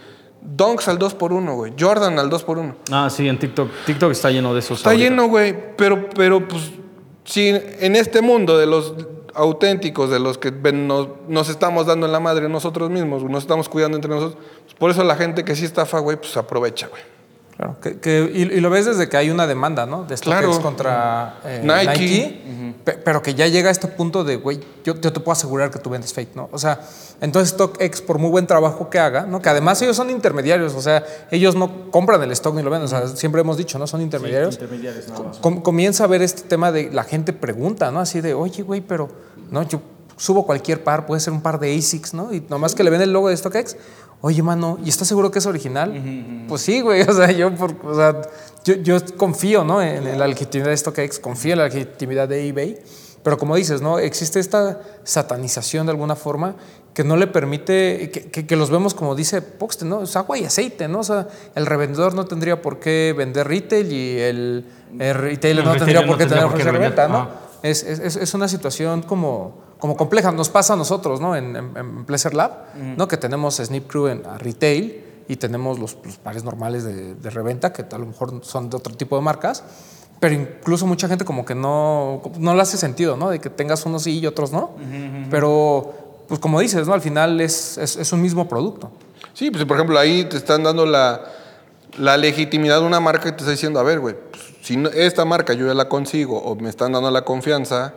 Dunks al 2x1, güey, Jordan al 2x1. Ah, sí, en TikTok. TikTok está lleno de esos. Está ahorita. lleno, güey, pero, pero, pues, si en este mundo de los auténticos, de los que nos estamos dando en la madre nosotros mismos, nos estamos cuidando entre nosotros, pues, por eso la gente que sí estafa, güey, pues aprovecha, güey. Claro, que, que- y, y lo ves desde que hay una demanda, ¿no? De StockX Claro. contra eh, Nike. Nike, pe- pero que ya llega a este punto de, güey, yo, yo te puedo asegurar que tú vendes fake, ¿no? O sea, entonces StockX, por muy buen trabajo que haga, ¿no? Que además ellos son intermediarios, o sea, ellos no compran el stock ni lo venden, o sea, siempre hemos dicho, ¿no? Son intermediarios. Com- comienza a ver este tema de la gente pregunta, ¿no? Así de, oye, güey, pero, ¿no? Yo subo cualquier par, puede ser un par de ASICs, ¿no? Y nomás que le ven el logo de StockX, oye, mano, ¿y estás seguro que es original? Pues sí, güey, o sea, yo, por- o sea, yo, yo confío, ¿no? En, en la legitimidad de StockX, confío en la legitimidad de eBay, pero como dices, ¿no? Existe esta satanización de alguna forma que no le permite, que, que- que los vemos como dice Poxte, ¿no? Es agua y aceite, ¿no? O sea, el revendedor no tendría por qué vender retail y el, el retailer El no tendría retailer por qué tener tendría por qué reventa, ¿no? Es- es- es una situación como, como compleja. Nos pasa a nosotros, ¿no? En, en, en Pleasure Lab, ¿no? Que tenemos Snip Crew en a retail y tenemos los, los pares normales de, de reventa, que a lo mejor son de otro tipo de marcas. Pero incluso mucha gente como que no, no le hace sentido, ¿no? De que tengas unos sí y otros no. Pero, pues como dices, ¿no? Al final es, es, es un mismo producto. Sí, pues por ejemplo, ahí te están dando la, la legitimidad de una marca y te está diciendo, a ver, güey, pues, si no- esta marca yo ya la consigo o me están dando la confianza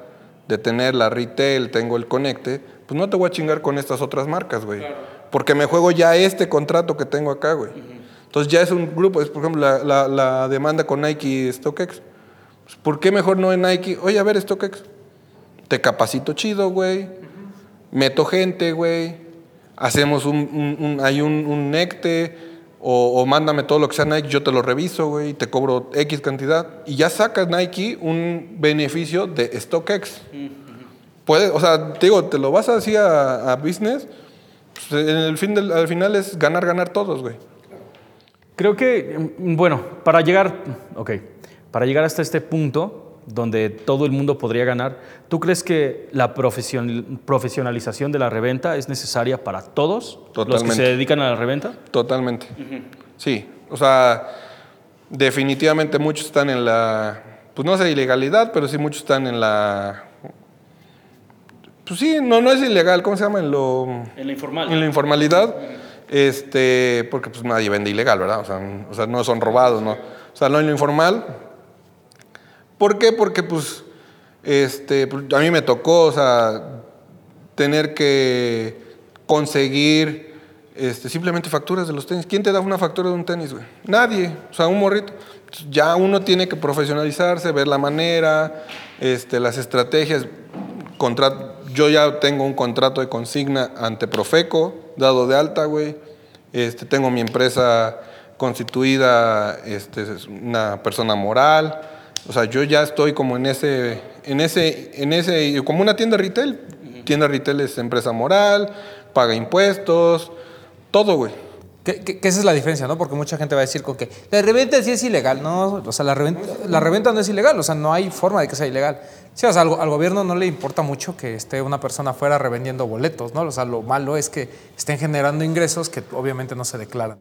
de tener la retail, tengo el conecte, pues no te voy a chingar con estas otras marcas, güey. Porque me juego ya este contrato que tengo acá, güey. Entonces ya es un grupo, es por ejemplo la, la- la demanda con Nike y StockX. Pues, ¿Por qué mejor no en Nike? Oye, a ver, StockX, te capacito chido, güey. Meto gente, güey. Hacemos un, un- un- hay un, un necte o, mándame todo lo que sea Nike, yo te lo reviso, güey, y te cobro X cantidad. Y ya sacas Nike un beneficio de StockX. O sea, te digo, te lo vas así a, a business, pues, en el fin del- al final es ganar, ganar todos, güey. Creo que, mm, bueno, para llegar, ok, para llegar hasta este punto donde todo el mundo podría ganar, ¿tú crees que la profesion- profesionalización de la reventa es necesaria para todos los que Totalmente. se dedican a la reventa? Totalmente. Sí, o sea, definitivamente muchos están en la, pues no sé, ilegalidad, pero sí muchos están en la, pues sí, no, no es ilegal, ¿cómo se llama? En lo, En la informal. en la informalidad, este, porque pues nadie vende ilegal, ¿verdad? O sea, n- o sea, no son robados, ¿no? O sea, no en lo informal. ¿Por qué? Porque pues, este, pues, a mí me tocó, o sea, tener que conseguir este, simplemente facturas de los tenis. ¿Quién te da una factura de un tenis, güey? Nadie, o sea, un morrito. Ya uno tiene que profesionalizarse, ver la manera, este, las estrategias. Yo ya tengo un contrato de consigna ante Profeco, dado de alta, güey. Este, tengo mi empresa constituida, este, es una persona moral. O sea, yo ya estoy como en ese, en ese, en ese, como una tienda retail. Tienda retail es empresa moral, paga impuestos, todo, güey. Que, que- que esa es la diferencia, ¿no? Porque mucha gente va a decir con que la reventa sí es ilegal. No, o sea, la reventa, la reventa no es ilegal, o sea, no hay forma de que sea ilegal. Sí, o sea, al, al gobierno no le importa mucho que esté una persona afuera revendiendo boletos, ¿no? O sea, lo malo es que estén generando ingresos que obviamente no se declaran.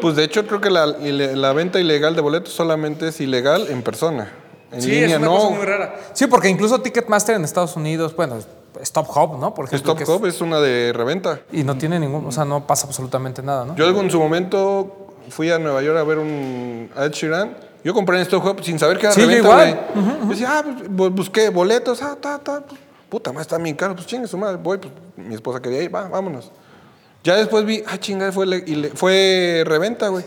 Pues de hecho creo que la, ile- la venta ilegal de boletos solamente es ilegal en persona. En línea no. rara. Sí, porque incluso Ticketmaster en Estados Unidos, bueno, Stop Hub, ¿no? Por ejemplo. Stop es- Hub es una de reventa. y no tiene ningún, o sea, no pasa absolutamente nada, ¿no? Yo en su momento fui a Nueva York a ver un a Ed Sheeran. Yo compré en Stop Hub sin saber que era Sí, reventa, igual. Yo decía, ah, pues, bu- busqué boletos, ah, ta, ta. pues, puta madre, está bien caro. Pues chingue su madre, voy. Pues, mi esposa quería ir, va, vámonos. Ya después vi, ah, chinga, fue, le- y le- fue reventa, güey.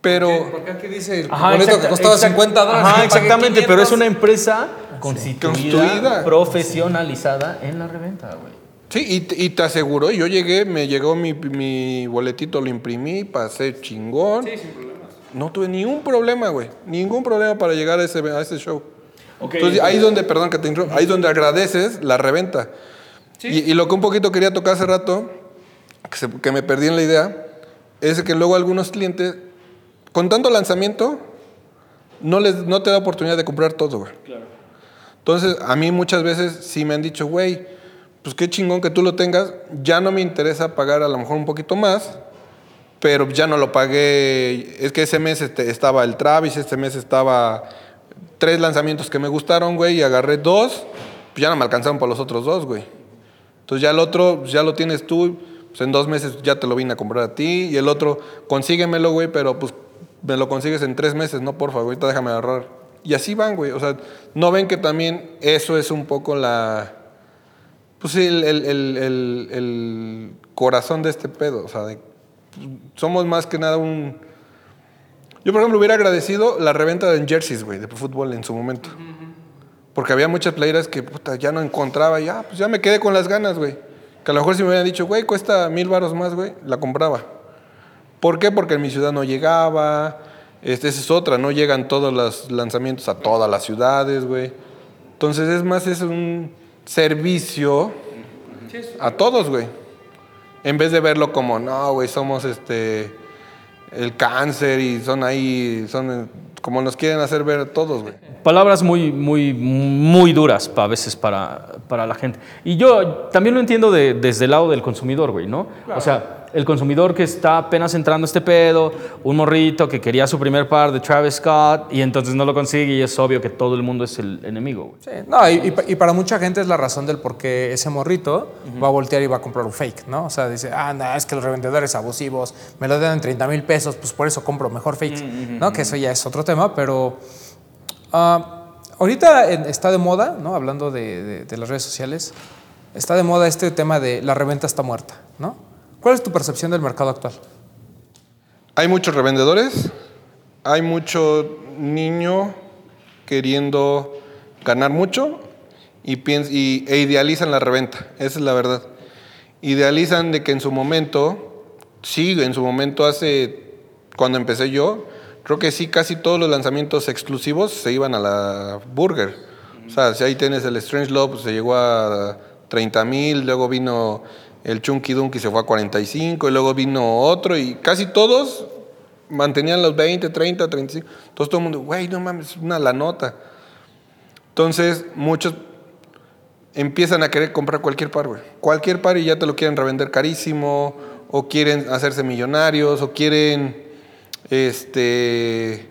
Pero... Porque aquí dice el Ajá, boleto exacta- que costaba exact- 50 dólares. Ajá, exactamente, pero es 500. una empresa constituida, Constituida. profesionalizada en la reventa, güey. Sí, y, te- y te aseguró, yo llegué, me llegó mi, mi boletito, lo imprimí, pasé chingón. Sí, sin problemas. No tuve ningún problema, güey. Ningún problema para llegar a ese, a ese show. Ok, Entonces, ahí es donde, perdón que te interrumpa, ahí es donde agradeces la reventa. Y, y lo que un poquito quería tocar hace rato, que, se- que me perdí en la idea, es que luego algunos clientes, con tanto lanzamiento, no, les, no te da oportunidad de comprar todo, güey. Entonces, a mí muchas veces sí me han dicho, güey, pues qué chingón que tú lo tengas, ya no me interesa pagar a lo mejor un poquito más, pero ya no lo pagué. Es que ese mes este, estaba el Travis, este mes estaba tres lanzamientos que me gustaron, güey, y agarré dos, pues ya no me alcanzaron para los otros dos, güey. Entonces ya el otro, ya lo tienes tú, pues en dos meses ya te lo vine a comprar a ti, y el otro, consíguemelo, güey, pero pues me lo consigues en tres meses, no, porfa, ahorita déjame agarrar. Y así van, güey, o sea, no ven que también eso es un poco la... Pues sí, el, el- el- el- corazón de este pedo, o sea, de- somos más que nada un... Yo, por ejemplo, hubiera agradecido la reventa de jerseys, güey, de fútbol en su momento. Porque había muchas playeras que puta, ya no encontraba, y ya, pues ya me quedé con las ganas, güey. Que a lo mejor si me hubieran dicho, güey, cuesta mil baros más, güey, la compraba. ¿Por qué? Porque en mi ciudad no llegaba. Este, esa es otra, no llegan todos los lanzamientos a todas las ciudades, güey. Entonces es más, es un servicio a todos, güey. En vez de verlo como, no, güey, somos este el cáncer y son ahí, son como nos quieren hacer ver todos, güey. Palabras muy, muy, muy duras a veces para, para la gente. Y yo también lo entiendo de- desde el lado del consumidor, güey, ¿no? O sea, el consumidor que está apenas entrando a este pedo, un morrito que quería su primer par de Travis Scott y entonces no lo consigue y es obvio que todo el mundo es el enemigo, güey. Sí, no, y, y pa- y para mucha gente es la razón del por qué ese morrito va a voltear y va a comprar un fake, ¿no? O sea, dice, ah, no, es que los revendedores abusivos me lo dan en 30 mil pesos, pues por eso compro mejor fakes, ¿no? Que eso ya es otro tema, pero ah, ahorita está de moda, ¿no? Hablando de, de- de las redes sociales, está de moda este tema de la reventa está muerta, ¿no? ¿Cuál es tu percepción del mercado actual? Hay muchos revendedores, hay mucho niño queriendo ganar mucho y, y- e idealizan la reventa, esa es la verdad. Idealizan de que en su momento, sí, en su momento hace, cuando empecé yo, creo que sí, casi todos los lanzamientos exclusivos se iban a la Burger. O sea, si ahí tienes el Strange Love, pues, se llegó a 30 mil, luego vino el Chunky Dunky, se fue a 45, y luego vino otro, y casi todos mantenían los 20, 30, 35. Entonces todo el mundo, güey, no mames, es una la nota. Entonces, muchos empiezan a querer comprar cualquier par, güey. Cualquier par y ya te lo quieren revender carísimo, o quieren hacerse millonarios, o quieren este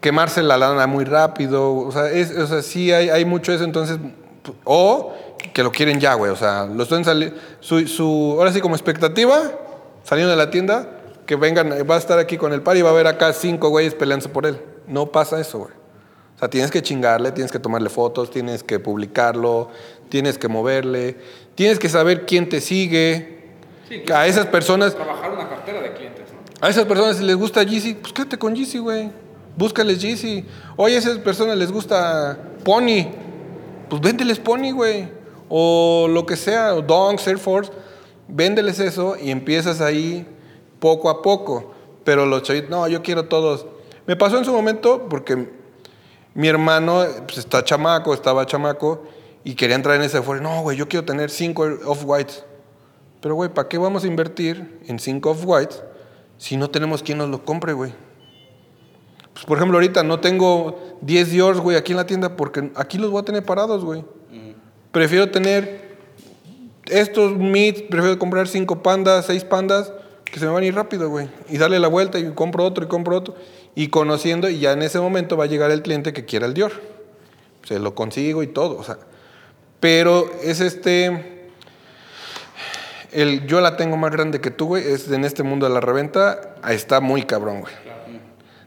quemarse la lana muy rápido. O sea, o sea sí hay, hay mucho eso, entonces. O que lo quieren ya, güey. O sea, lo están sali- su, su Ahora sí, como expectativa, saliendo de la tienda, que vengan, va a estar aquí con el par y va a haber acá cinco güeyes peleándose por él. No pasa eso, güey. O sea, tienes que chingarle, tienes que tomarle fotos, tienes que publicarlo, tienes que moverle, tienes que saber quién te sigue. a esas personas, Trabajar una cartera de clientes, ¿no? a esas personas si les gusta Yeezy, pues quédate con Yeezy, güey. Búscales Yeezy. Oye, a esas personas les gusta Pony, pues véndeles Pony, güey. O lo que sea, o Donks, Air Force, véndeles eso y empiezas ahí poco a poco. Pero los chavitos, no, yo quiero todos. Me pasó en su momento porque mi hermano pues, está chamaco, estaba chamaco y quería entrar en ese foro. No, güey, yo quiero tener cinco off-whites. Pero, güey, ¿para qué vamos a invertir en cinco off-whites si no tenemos quien nos lo compre, güey? Pues, por ejemplo, ahorita no tengo 10 Diors, güey, aquí en la tienda porque aquí los voy a tener parados, güey. Prefiero tener estos meats, prefiero comprar cinco pandas, seis pandas, que se me van a ir rápido, güey. Y darle la vuelta y compro otro y compro otro. Y conociendo, y ya en ese momento va a llegar el cliente que quiera el Dior. Se lo consigo y todo, o sea. Pero es este. El yo la tengo más grande que tú, güey. Es en este mundo de la reventa. Está muy cabrón, güey.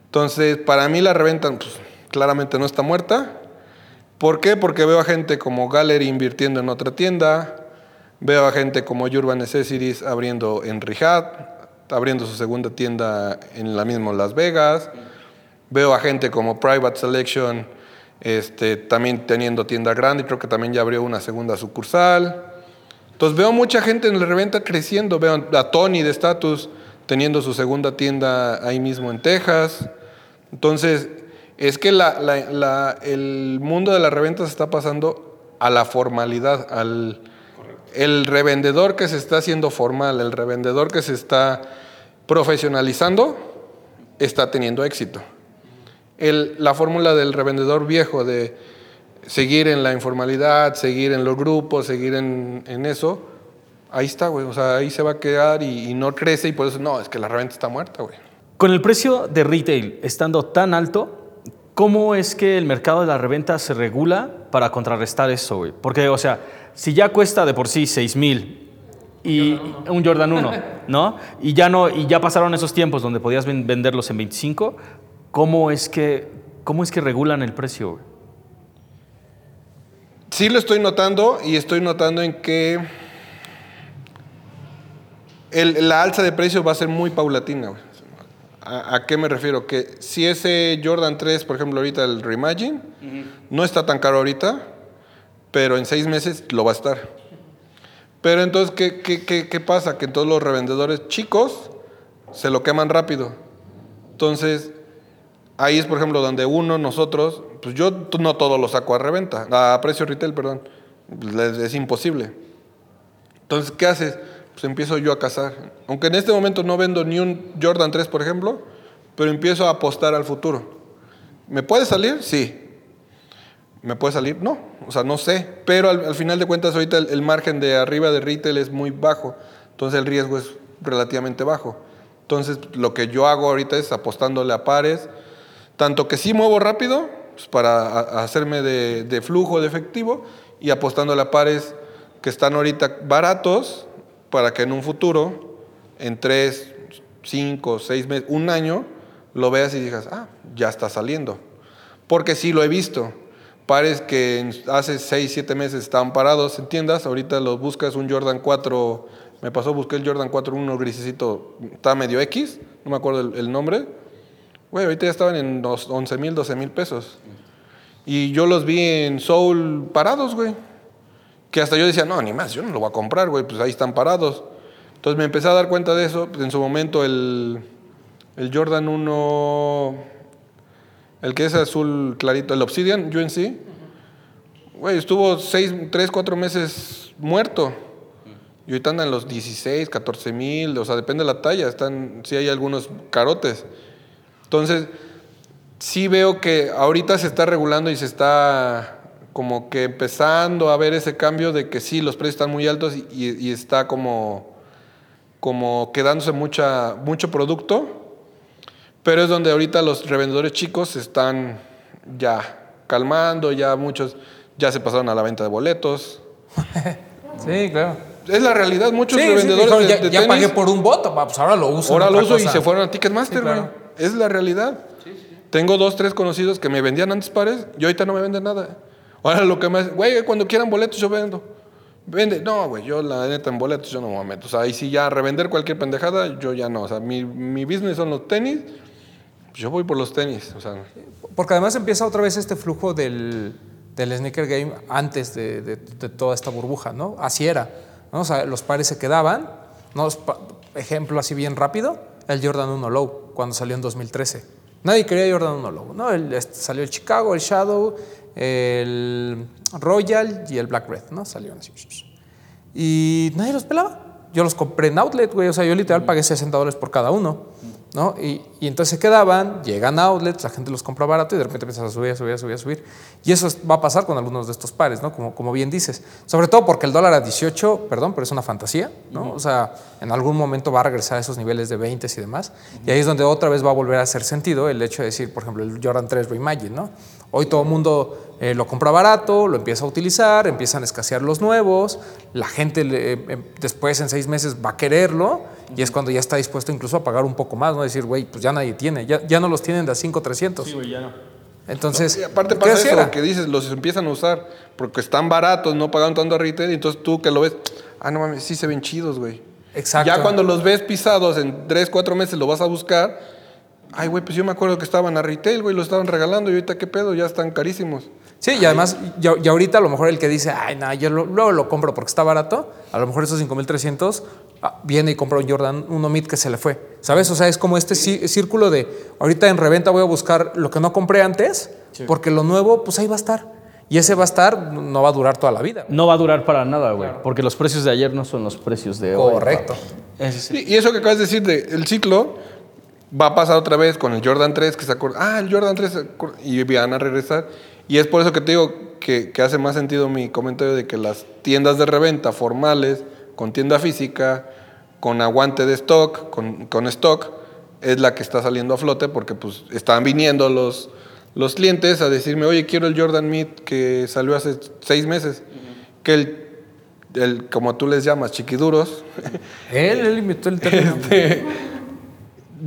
Entonces, para mí la reventa, pues, claramente no está muerta. ¿Por qué? Porque veo a gente como Gallery invirtiendo en otra tienda. Veo a gente como Urban Necessities abriendo en Riyadh, abriendo su segunda tienda en la misma Las Vegas. Veo a gente como Private Selection este, también teniendo tienda grande creo que también ya abrió una segunda sucursal. Entonces veo mucha gente en la reventa creciendo. Veo a Tony de Status teniendo su segunda tienda ahí mismo en Texas. Entonces, es que la- el mundo de la reventa se está pasando a la formalidad, al el revendedor que se está haciendo formal, el revendedor que se está profesionalizando, está teniendo éxito. El- la fórmula del revendedor viejo de seguir en la informalidad, seguir en los grupos, seguir en, en eso, ahí está, güey. O sea, ahí se va a quedar y, y no crece y por eso, no, es que la reventa está muerta, güey. Con el precio de retail estando tan alto, ¿cómo es que el mercado de la reventa se regula para contrarrestar eso, güey? Porque, o sea, si ya cuesta de por sí 6 mil y un Jordan 1, ¿no? Y ya no y ya pasaron esos tiempos donde podías ven- venderlos en 25, ¿cómo es que cómo es que regulan el precio, güey? Sí lo estoy notando y estoy notando en que el- la alza de precios va a ser muy paulatina. güey. ¿A, a qué me refiero? Que si ese Jordan 3, por ejemplo, ahorita el Reimagine, no está tan caro ahorita, pero en seis meses lo va a estar. Pero entonces, ¿qué, qué, qué, qué pasa? Que todos los revendedores chicos se lo queman rápido. Entonces, ahí es, por ejemplo, donde uno, nosotros, pues yo no todo lo saco a reventa, a precio retail, perdón. Es, es imposible. Entonces, ¿qué haces? Pues empiezo yo a cazar. Aunque en este momento no vendo ni un Jordan 3, por ejemplo, pero empiezo a apostar al futuro. ¿Me puede salir? Sí. ¿Me puede salir? No. O sea, no sé. Pero al, al final de cuentas, ahorita el, el margen de arriba de retail es muy bajo. Entonces el riesgo es relativamente bajo. Entonces lo que yo hago ahorita es apostándole a pares. Tanto que sí muevo rápido pues, para a- hacerme de, de flujo de efectivo y apostándole a pares que están ahorita baratos para que en un futuro, en tres, cinco, seis meses, un año, lo veas y digas, ah, ya está saliendo. Porque sí lo he visto. Pares que hace 6, 7 meses estaban parados en tiendas, ahorita los buscas un Jordan 4, me pasó, busqué el Jordan 4, uno grisecito, está medio X, no me acuerdo el, el nombre. Güey, ahorita ya estaban en los 11 mil, 12 mil pesos. Y yo los vi en Soul parados, güey. Que hasta yo decía, no, ni más, yo no lo voy a comprar, güey, pues ahí están parados. Entonces me empecé a dar cuenta de eso. Pues en su momento el, el Jordan 1, el que es azul clarito, el Obsidian UNC, güey, estuvo 6, 3, 4 meses muerto. Y ahorita andan los 16, 14 mil, o sea, depende de la talla. Están, sí hay algunos carotes. Entonces, sí veo que ahorita se está regulando y se está como que empezando a ver ese cambio de que sí, los precios están muy altos y, y está como, como quedándose mucha, mucho producto, pero es donde ahorita los revendedores chicos se están ya calmando, ya muchos ya se pasaron a la venta de boletos. Sí, claro. Es la realidad, muchos Sí, sí, revendedores dijeron, de, ya, de ya tenis, pagué por un voto, pues ahora lo uso. ahora lo uso y cosa. se fueron a Ticketmaster, Sí, claro. Es la realidad. Tengo dos, tres conocidos que me vendían antes pares y ahorita no me venden nada. Ahora lo que me hace, güey, cuando quieran boletos yo vendo. Vende, no, güey, yo la neta en boletos yo no me meto. O sea, ahí sí ya revender cualquier pendejada, yo ya no. O sea, mi, mi business son los tenis, yo voy por los tenis. O sea, Porque además empieza otra vez este flujo del, del sneaker game antes de, de- de toda esta burbuja, ¿no? Así era, ¿no? O sea, los pares se quedaban, ¿no? Ejemplo así bien rápido, el Jordan 1 Low, cuando salió en 2013. Nadie quería Jordan 1 Low, ¿no? El- este, salió el Chicago, el Shadow, el Royal y el Black Red, ¿no? Salieron así. Y nadie los pelaba. Yo los compré en outlet, güey. O sea, yo literal pagué 60 dólares por cada uno. ¿no? Y, y entonces se quedaban, llegan a outlets, la gente los compra barato y de repente empiezas a subir, a subir, a subir, a subir. Y eso es- va a pasar con algunos de estos pares, ¿no? Como, como bien dices. Sobre todo porque el dólar a 18, perdón, pero es una fantasía, ¿no? O sea, en algún momento va a regresar a esos niveles de 20 y demás. Y ahí es donde otra vez va a volver a hacer sentido el hecho de decir, por ejemplo, el Jordan 3 Reimagine, ¿no? Hoy todo el mundo eh, lo compra barato, lo empieza a utilizar, empiezan a escasear los nuevos, la gente le- em, después en seis meses va a quererlo y es cuando ya está dispuesto incluso a pagar un poco más, ¿no? Decir, güey, pues ya nadie tiene, ya, ya no los tienen de a 5 300. Sí, güey, ya no. Entonces, Y aparte ¿qué pasa eso, era? que dices, los empiezan a usar porque están baratos, no pagan tanto a retail, y entonces tú que lo ves, ah, no mames, sí se ven chidos, güey. Exacto. Ya cuando los ves pisados en 3, 4 meses lo vas a buscar, ay, güey, pues yo me acuerdo que estaban a retail, güey, lo estaban regalando y ahorita qué pedo, ya están carísimos. Sí, y además, ya, ya ahorita a lo mejor el que dice, ay, no, yo lo- luego lo compro porque está barato, a lo mejor esos 5300 ah, viene y compra un Jordan 1 Mid que se le fue. ¿Sabes? O sea, es como este cí- círculo de ahorita en reventa voy a buscar lo que no compré antes, porque lo nuevo, pues ahí va a estar. Y ese va a estar, no va a durar toda la vida. No va a durar para nada, güey. Porque los precios de ayer no son los precios de hoy. Correcto. Y eso que acabas de decir del ciclo va a pasar otra vez con el Jordan 3, que se acuerda, ah, el Jordan 3, se acuerda", y van a regresar. Y es por eso que te digo que, que hace más sentido mi comentario de que las tiendas de reventa formales, con tienda física, con aguante de stock, con, con stock, es la que está saliendo a flote porque pues están viniendo los, los clientes a decirme, oye, quiero el Jordan Mid que salió hace seis meses, que el, el, como tú les llamas, chiquiduros, Él, él inventó el término.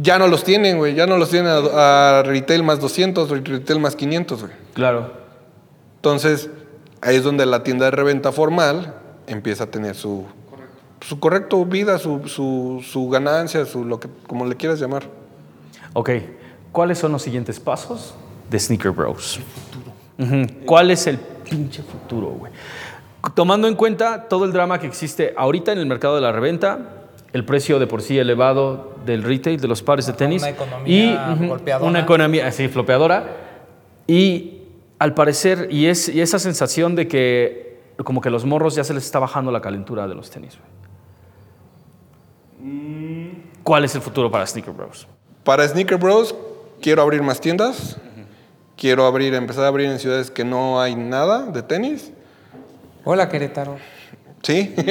Ya no los tienen, güey. Ya no los tienen a, a retail más 200 o retail más 500, güey. Claro. Entonces, ahí es donde la tienda de reventa formal empieza a tener su, su correcto vida, su, su, su ganancia, su lo que como le quieras llamar. Ok. ¿Cuáles son los siguientes pasos de Sneaker Bros? ¿Cuál es el pinche futuro, güey? Tomando en cuenta todo el drama que existe ahorita en el mercado de la reventa, el precio de por sí elevado del retail, de los pares de tenis. Una economía golpeadora. Una economía, sí, flopeadora. Y al parecer, y, es, y esa sensación de que como que los morros ya se les está bajando la calentura de los tenis, güey. ¿Cuál es el futuro para Sneaker Bros? Para Sneaker Bros, quiero abrir más tiendas. Quiero abrir, empezar a abrir en ciudades que no hay nada de tenis. Hola, Querétaro. Sí.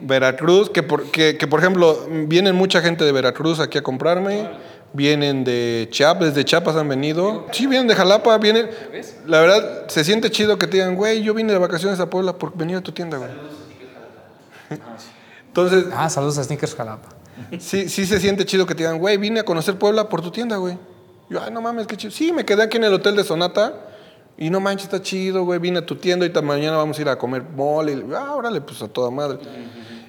Veracruz, que por, que, que, por ejemplo, vienen mucha gente de Veracruz aquí a comprarme. Vienen de Chiapas, desde Chiapas han venido. Sí, vienen de Jalapa, vienen. La verdad, se siente chido que te digan, güey, yo vine de vacaciones a Puebla por venir a tu tienda, güey. Entonces, Ah, saludos a Sneakers Jalapa. sí, sí se siente chido que te digan, güey, vine a conocer Puebla por tu tienda, güey. Yo, ay, no mames, qué chido. Sí, me quedé aquí en el hotel de Sonata. Y no manches, está chido, güey. Vine a tu tienda y esta mañana vamos a ir a comer mole. Y, ah, órale, pues a toda madre.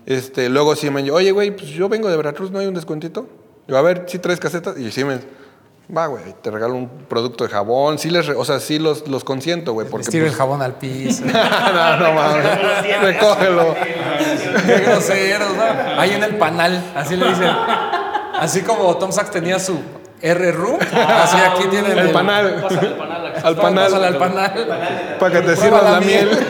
Este, luego sí me oye, güey, pues yo vengo de Veracruz, ¿no hay un descuentito? Yo, a ver, si traes casetas. Y sí me, va, güey, te regalo un producto de jabón. Sí les, re- o sea, sí los, los consiento, güey. Porque, el pues, jabón al piso. no, no mames. Recógelo. Qué groseros, ¿no? Ahí en el panal, así le dicen. Así como Tom Sachs tenía su R room, así aquí tienen El panal. Al panal. Pásale al panal. Para que te sirvan la la miel. miel.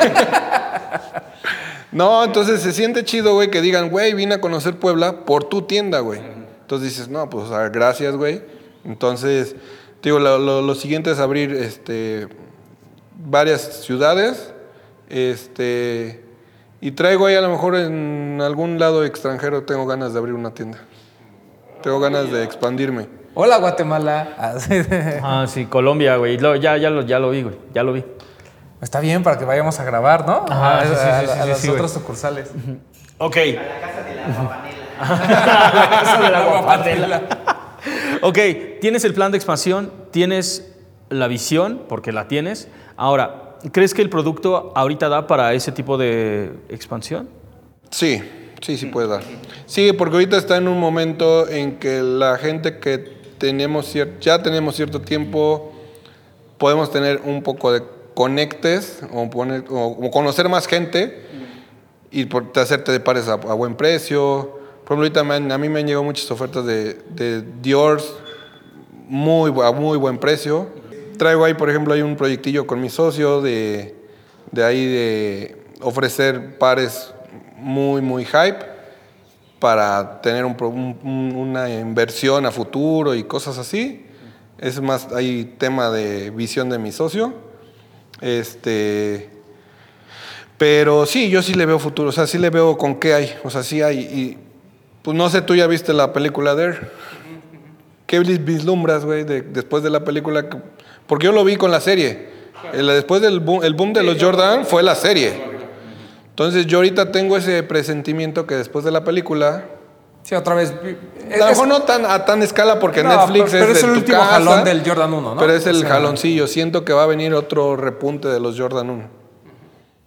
no, entonces se siente chido, güey, que digan, güey, vine a conocer Puebla por tu tienda, güey. Entonces dices, no, pues gracias, güey. Entonces, digo, lo, lo- lo siguiente es abrir este, varias ciudades. Este, y traigo ahí a lo mejor en algún lado extranjero, tengo ganas de abrir una tienda. Tengo ganas de expandirme. Hola, Guatemala. De- Ah, sí, Colombia, güey. Lo- Ya, ya, lo, ya lo vi, güey. Ya lo vi. Está bien para que vayamos a grabar, ¿no? Ajá, a, sí, sí, a- sí, sí, a sí, las sí, otras sucursales. Ok. Guapanela. Ok, tienes el plan de expansión, tienes la visión, porque la tienes. Ahora, ¿crees que el producto ahorita da para ese tipo de expansión? Sí, sí, sí puede dar. Sí, porque ahorita está en un momento en que la gente que tenemos ya tenemos cierto tiempo, podemos tener un poco de conectes o, conocer más gente y por, te hacerte de pares a, buen precio. Por ejemplo, ahorita a mí me han llegado muchas ofertas de, de Dior muy, a muy buen precio. Traigo ahí, por ejemplo, hay un proyectillo con mi socio de, de ahí de ofrecer pares muy, muy hype para tener un una inversión a futuro y cosas así. Es más, hay tema de visión de mi socio. Este, pero sí, yo sí le veo futuro, o sea, sí le veo con qué hay, o sea, sí hay. Y pues no sé, tú ya viste la película de Air. ¿Qué vis- vislumbras, güey, de- después de la película? que- Porque yo lo vi con la serie. El- después del boom, el boom de los Jordan fue la serie. Entonces yo ahorita tengo ese presentimiento que después de la película, Sí, otra vez. a lo mejor no tan, a tan escala porque No, Netflix pero- pero es, es de el tu último casa, jalón del Jordan 1, ¿no? Pero es O el sea- jaloncillo. Siento que va a venir otro repunte de los Jordan 1.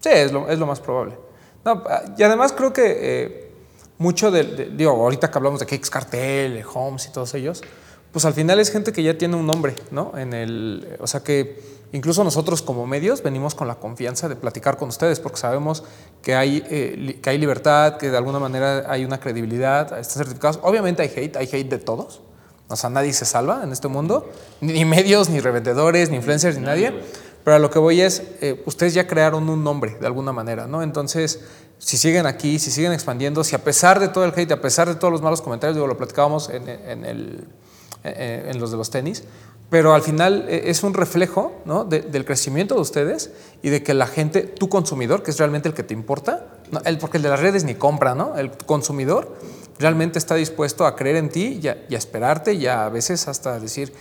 Sí, es lo, es lo más probable. No, y además creo que eh, mucho del, de- digo, ahorita que hablamos de Cakes Cartel, Holmes y todos ellos, pues al final es gente que ya tiene un nombre, ¿no? En el, o sea que incluso nosotros como medios venimos con la confianza de platicar con ustedes porque sabemos que hay, eh, que hay libertad, que de alguna manera hay una credibilidad, están certificados. Obviamente hay hate, hay hate de todos. O sea, nadie se salva en este mundo, ni medios, ni revendedores, ni influencers, ni nadie. Pero a lo que voy es, eh, ustedes ya crearon un nombre de alguna manera, ¿no? Entonces, si siguen aquí, si siguen expandiendo, si a pesar de todo el hate, a pesar de todos los malos comentarios, digo, lo platicábamos en, en el, en los de los tenis, pero al final eh, es un reflejo ¿no? de- del crecimiento de ustedes y de que la gente, tu consumidor, que es realmente el que te importa, no, el, porque el de las redes ni compra, ¿no? El consumidor realmente está dispuesto a creer en ti y a, y a esperarte y a, veces hasta decir,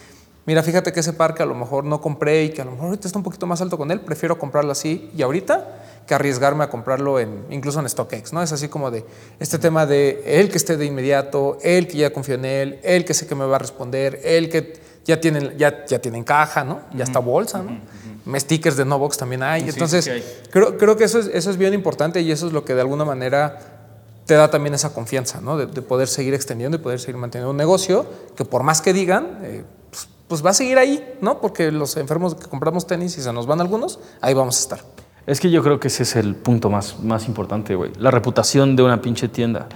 mira, fíjate que ese parque a lo mejor no compré y que a lo mejor ahorita está un poquito más alto con él, prefiero comprarlo así y ahorita que arriesgarme a comprarlo en, incluso en StockX, ¿no? Es así como de este tema de él que esté de inmediato, él que ya confío en él, él que sé que me va a responder, él que ya tiene, ya, ya tiene caja, ¿no? Ya está bolsa, ¿no? Stickers de Novox también hay. Entonces, sí hay. creo, creo que eso es, eso es bien importante y eso es lo que de alguna manera te da también esa confianza, ¿no? De, de poder seguir extendiendo y poder seguir manteniendo un negocio que por más que digan, eh, pues, pues va a seguir ahí, ¿no? Porque los enfermos que compramos tenis y se nos van algunos, ahí vamos a estar. Es que yo creo que ese es el punto más, más importante, güey. La reputación de una pinche tienda.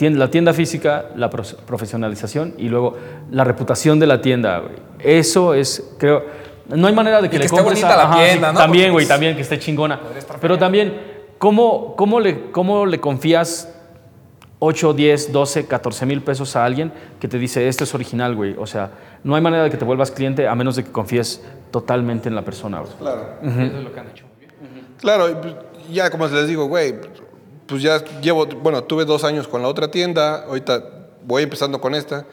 La tienda física, la profesionalización y luego la reputación de la tienda, güey. Eso es, creo, no hay manera de que Y le que esté compres bonita la ajá, tienda, ¿no? También, Porque, güey, también que esté chingona. Pero también, ¿cómo, cómo, le, ¿cómo le confías 8, 10, 12, 14 mil pesos a alguien que te dice, esto es original, güey? O sea, no hay manera de que te vuelvas cliente a menos de que confíes totalmente en la persona, güey. Claro. Eso es lo que han hecho. Claro, y pues, ya como les digo, güey, pues ya llevo, bueno, tuve dos años con la otra tienda, ahorita voy empezando con esta.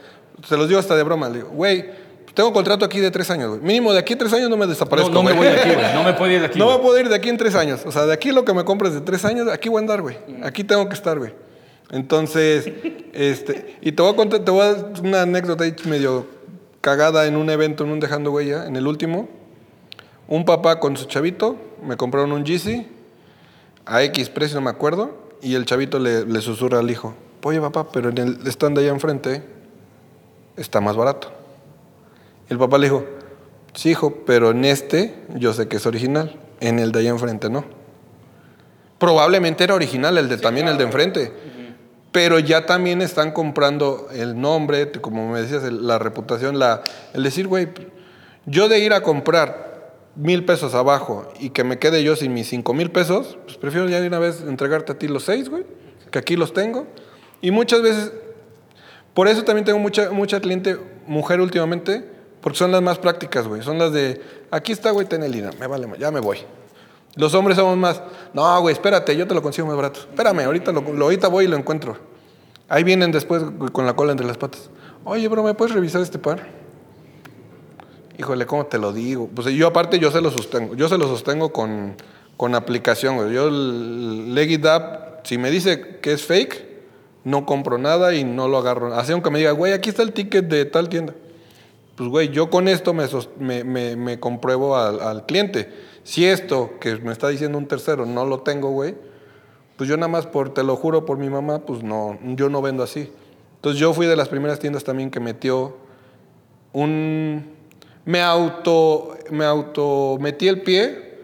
Se los digo hasta de broma, le digo, güey, tengo contrato aquí de tres años, güey. Mínimo de aquí a tres años no me desaparezco, No, no me voy de aquí, güey. No me puedo ir de aquí. No güey. me puedo ir de aquí en tres años. O sea, de aquí lo que me compres de tres años, aquí voy a andar, güey. Aquí tengo que estar, güey. Entonces, este, y te voy a contar, te voy a dar una anécdota ahí medio cagada en un evento, en un Dejando Huella, en el último. Un papá con su chavito, me compraron un Yeezy a X precio, no me acuerdo, y el chavito le, le susurra al hijo, oye papá, pero en el stand allá enfrente está más barato. Y el papá le dijo, sí hijo, pero en este yo sé que es original, en el de allá enfrente no. Probablemente era original el de también el de enfrente. Pero ya también están comprando el nombre, como me decías, la reputación, la, el decir, güey, yo de ir a comprar mil pesos abajo y que me quede yo sin mis cinco mil pesos, pues prefiero ya de una vez entregarte a ti los seis, güey, que aquí los tengo. Y muchas veces, por eso también tengo mucha, mucha cliente mujer últimamente, porque son las más prácticas, güey. Son las de, aquí está, güey, ten el dinero, me vale, ya me voy. Los hombres somos más, no, güey, espérate, yo te lo consigo más barato. Espérame, ahorita, lo, ahorita voy y lo encuentro. Ahí vienen después con la cola entre las patas. Oye, bro, ¿me puedes revisar este par? Híjole, ¿cómo te lo digo? Pues yo aparte yo se lo sostengo. Yo se lo sostengo con, con aplicación. Yo el Leg It Up, si me dice que es fake, no compro nada y no lo agarro. Así aunque me diga, güey, aquí está el ticket de tal tienda. Pues, güey, yo con esto me- me compruebo al, al cliente. Si esto que me está diciendo un tercero no lo tengo, güey, pues yo nada más por, te lo juro por mi mamá, pues no, yo no vendo así. Entonces yo fui de las primeras tiendas también que metió un... Me auto, me auto metí el pie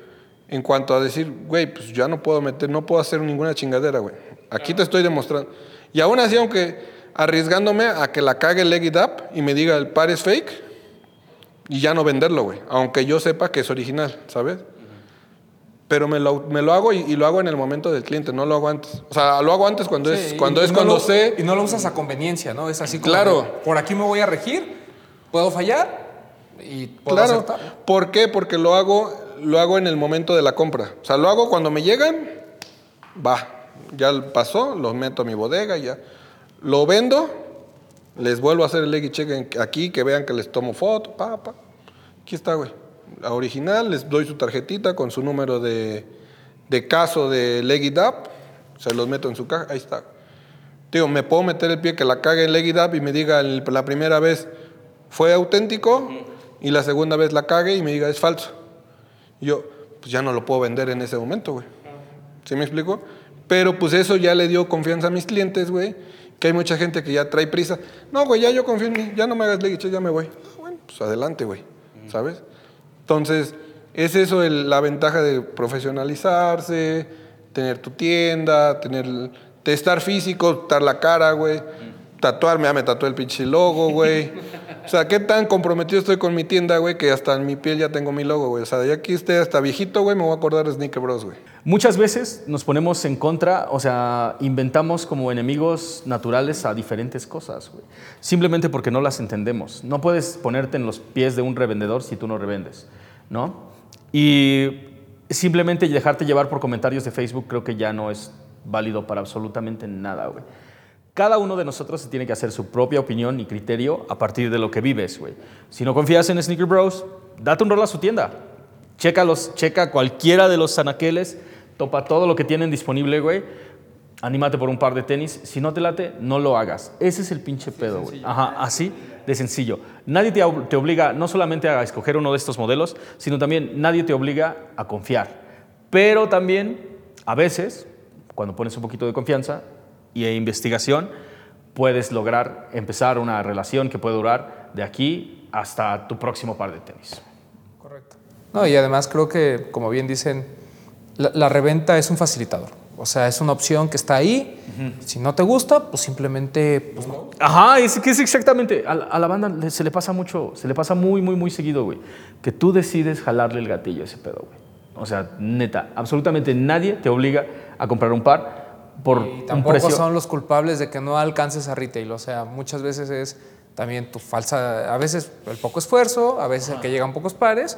en cuanto a decir, güey, pues ya no puedo meter, no puedo hacer ninguna chingadera, güey. Aquí te estoy demostrando. Y aún así, aunque arriesgándome a que la cague el leg it up y me diga el par es fake, y ya no venderlo, güey. Aunque yo sepa que es original, ¿sabes? Pero me lo, me lo hago y, y lo hago en el momento del cliente, no lo hago antes. O sea, lo hago antes cuando es, cuando, y es no cuando lo- sé. Y no lo usas a conveniencia, ¿no? Es así como. Claro. de, por aquí me voy a regir, puedo fallar y puedo Claro. ¿Por qué? Porque lo hago, lo hago en el momento de la compra. O sea, lo hago cuando me llegan, va, ya pasó, los meto a mi bodega, ya. Lo vendo, les vuelvo a hacer el leg check aquí, que vean que les tomo foto, pa, pa. Aquí está, güey. La original, les doy su tarjetita con su número de, de caso de leg it up, se los meto en su caja, ahí está. Digo, me puedo meter el pie que la cague en leg it up y me diga el- la primera vez fue auténtico y la segunda vez la cague y me diga es falso. Yo, pues ya no lo puedo vender en ese momento, güey. ¿Sí me explico? Pero pues eso ya le dio confianza a mis clientes, güey. Que hay mucha gente que ya trae prisa. No, güey, ya yo confío en mí, ya no me hagas leg it check, ya me voy. Ah, bueno, pues adelante, güey. ¿Sabes? Entonces, es eso la ventaja de profesionalizarse, tener tu tienda, tener de estar físico, estar la cara, güey. Tatuarme, ya me tatué el pinche logo, güey. O sea, qué tan comprometido estoy con mi tienda, güey, que hasta en mi piel ya tengo mi logo, güey. O sea, de aquí esté hasta viejito, güey, me voy a acordar de Sneaker Bros, güey. Muchas veces nos ponemos en contra, o sea, inventamos como enemigos naturales a diferentes cosas, güey. Simplemente porque no las entendemos. No puedes ponerte en los pies de un revendedor si tú no revendes, ¿no? Y simplemente dejarte llevar por comentarios de Facebook creo que ya no es válido para absolutamente nada, güey. Cada uno de nosotros se tiene que hacer su propia opinión y criterio a partir de lo que vives, güey. Si no confías en Sneaker Bros, date un rol a su tienda. Checa, los, checa cualquiera de los anaqueles, topa todo lo que tienen disponible, güey. Anímate por un par de tenis. Si no te late, no lo hagas. Ese es el pinche pedo, güey. Ajá, así de sencillo. Nadie te, te obliga no solamente a escoger uno de estos modelos, sino también nadie te obliga a confiar. Pero también, a veces, cuando pones un poquito de confianza e investigación, puedes lograr empezar una relación que puede durar de aquí hasta tu próximo par de tenis. Correcto. No, y además creo que, como bien dicen, la, la reventa es un facilitador. O sea, es una opción que está ahí. Si no te gusta, pues simplemente pues no. Ajá, es que es exactamente. A, la- a la banda se le pasa mucho, se le pasa muy, muy, muy seguido, güey. Que tú decides jalarle el gatillo a ese pedo, güey. O sea, neta, absolutamente nadie te obliga a comprar un par por Y un tampoco precio. son los culpables de que no alcances a retail. O sea, muchas veces es también tu falsa, a veces el poco esfuerzo, a veces el que llegan pocos pares.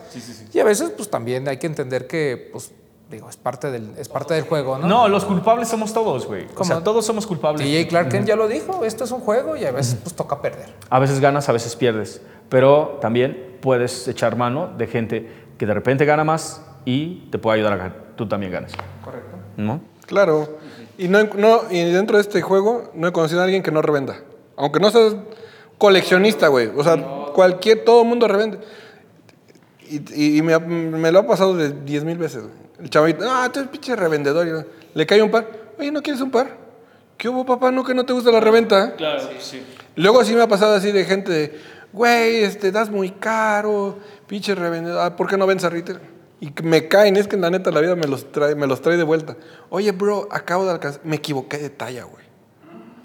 Y a veces, pues también hay que entender que, pues, digo, es parte del, es parte del juego, ¿no? No, los culpables somos todos, güey. O sea, todos somos culpables. DJ Clark Kent ya lo dijo, esto es un juego y a veces pues toca perder. A veces ganas, a veces pierdes. Pero también puedes echar mano de gente que de repente gana más y te puede ayudar a que tú también ganes. Correcto. ¿No? Claro. Y, no, no, y dentro de este juego no he conocido a alguien que no revenda. Aunque no seas coleccionista, güey. O sea, cualquier, todo el mundo revende. Y, y- y me, lo ha pasado de 10 mil veces, güey. El chavito, ah, tú eres pinche revendedor. Le cae un par. oye, ¿no quieres un par? ¿Qué hubo, papá? ¿No que no te gusta la reventa? Claro, sí. Luego sí me ha pasado así de gente de, güey, este, das muy caro, pinche revendedor, ah, ¿por qué no vendes a retail? Y me caen, es que en la neta la vida me los trae, me los trae de vuelta. Oye, bro, acabo de alcanzar, me equivoqué de talla, güey.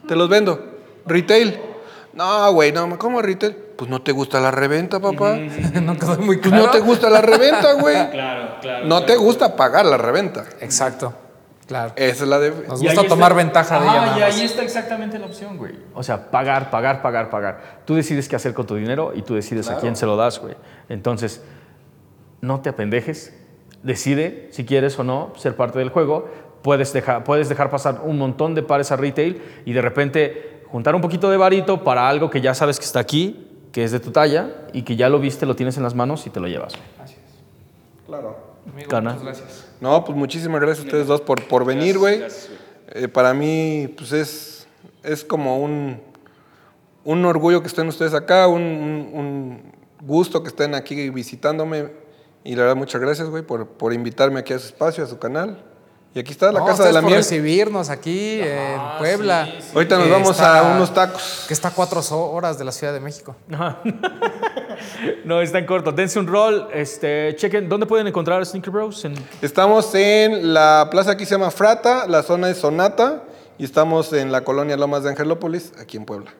Te los vendo. Retail. No, güey, no, ¿cómo retail? Pues no te gusta la reventa, papá. no quedó muy Pues claro. no te gusta la reventa, güey. Claro, claro. No te gusta pagar la reventa. Exacto, claro. Esa es la de... Nos Y gusta tomar está- ventaja de ella. nada Y ahí está exactamente la opción, güey. O sea, pagar, pagar, pagar, pagar. Tú decides qué hacer con tu dinero y tú decides a quién se lo das, güey. Entonces, no te apendejes. Decide si quieres o no ser parte del juego. Puedes dejar, puedes dejar pasar un montón de pares a retail y de repente juntar un poquito de varito para algo que ya sabes que está aquí, que es de tu talla y que ya lo viste, lo tienes en las manos y te lo llevas. güey. Claro. Amigo, Cana. muchas gracias. No, pues muchísimas gracias a ustedes dos por, por venir, güey. Eh, para mí, pues es, es como un, un orgullo que estén ustedes acá, un, un- un gusto que estén aquí visitándome. Y la verdad, muchas gracias, güey, por, por invitarme aquí a su espacio, a su canal. Y aquí está la No, Casa de la por Miel. recibirnos aquí en Puebla. Ahorita nos Que vamos está- a unos tacos. Que está a cuatro horas de la Ciudad de México. No, está en corto. Dense un rol. Este, chequen, ¿dónde pueden encontrar a Sneaker Bros? En- Estamos en la plaza aquí se llama Frata, la zona es Sonata. Y estamos en la colonia Lomas de Angelópolis, aquí en Puebla.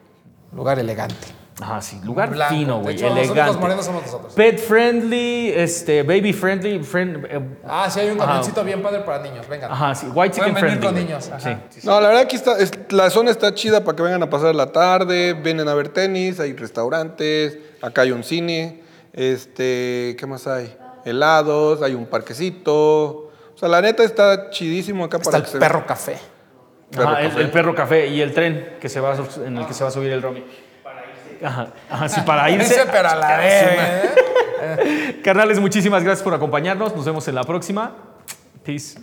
Lugar elegante. Ajá, sí, lugar Blanco. fino, güey, elegante. los morenos somos nosotros. Pet friendly, este, baby friendly, friend, eh, Ah, sí, hay un camioncito bien padre para niños. Vengan. ajá, sí, white chicken Pueden venir friendly. con güey. niños, ajá. Sí. No, la verdad aquí está, es- la zona está chida para que vengan a pasar la tarde, vienen a ver tenis, hay restaurantes, acá hay un cine, este, ¿qué más hay? Helados, hay un parquecito. O sea, la neta está chidísimo acá Está para el que se perro café. Perro Ajá, el, café. el perro café y el tren que se va a su- en el que se va a subir el Romy. Ajá, ajá, sí, para irse. Ese, pero a la vez. Carnales, muchísimas gracias por acompañarnos. Nos vemos en la próxima. Peace.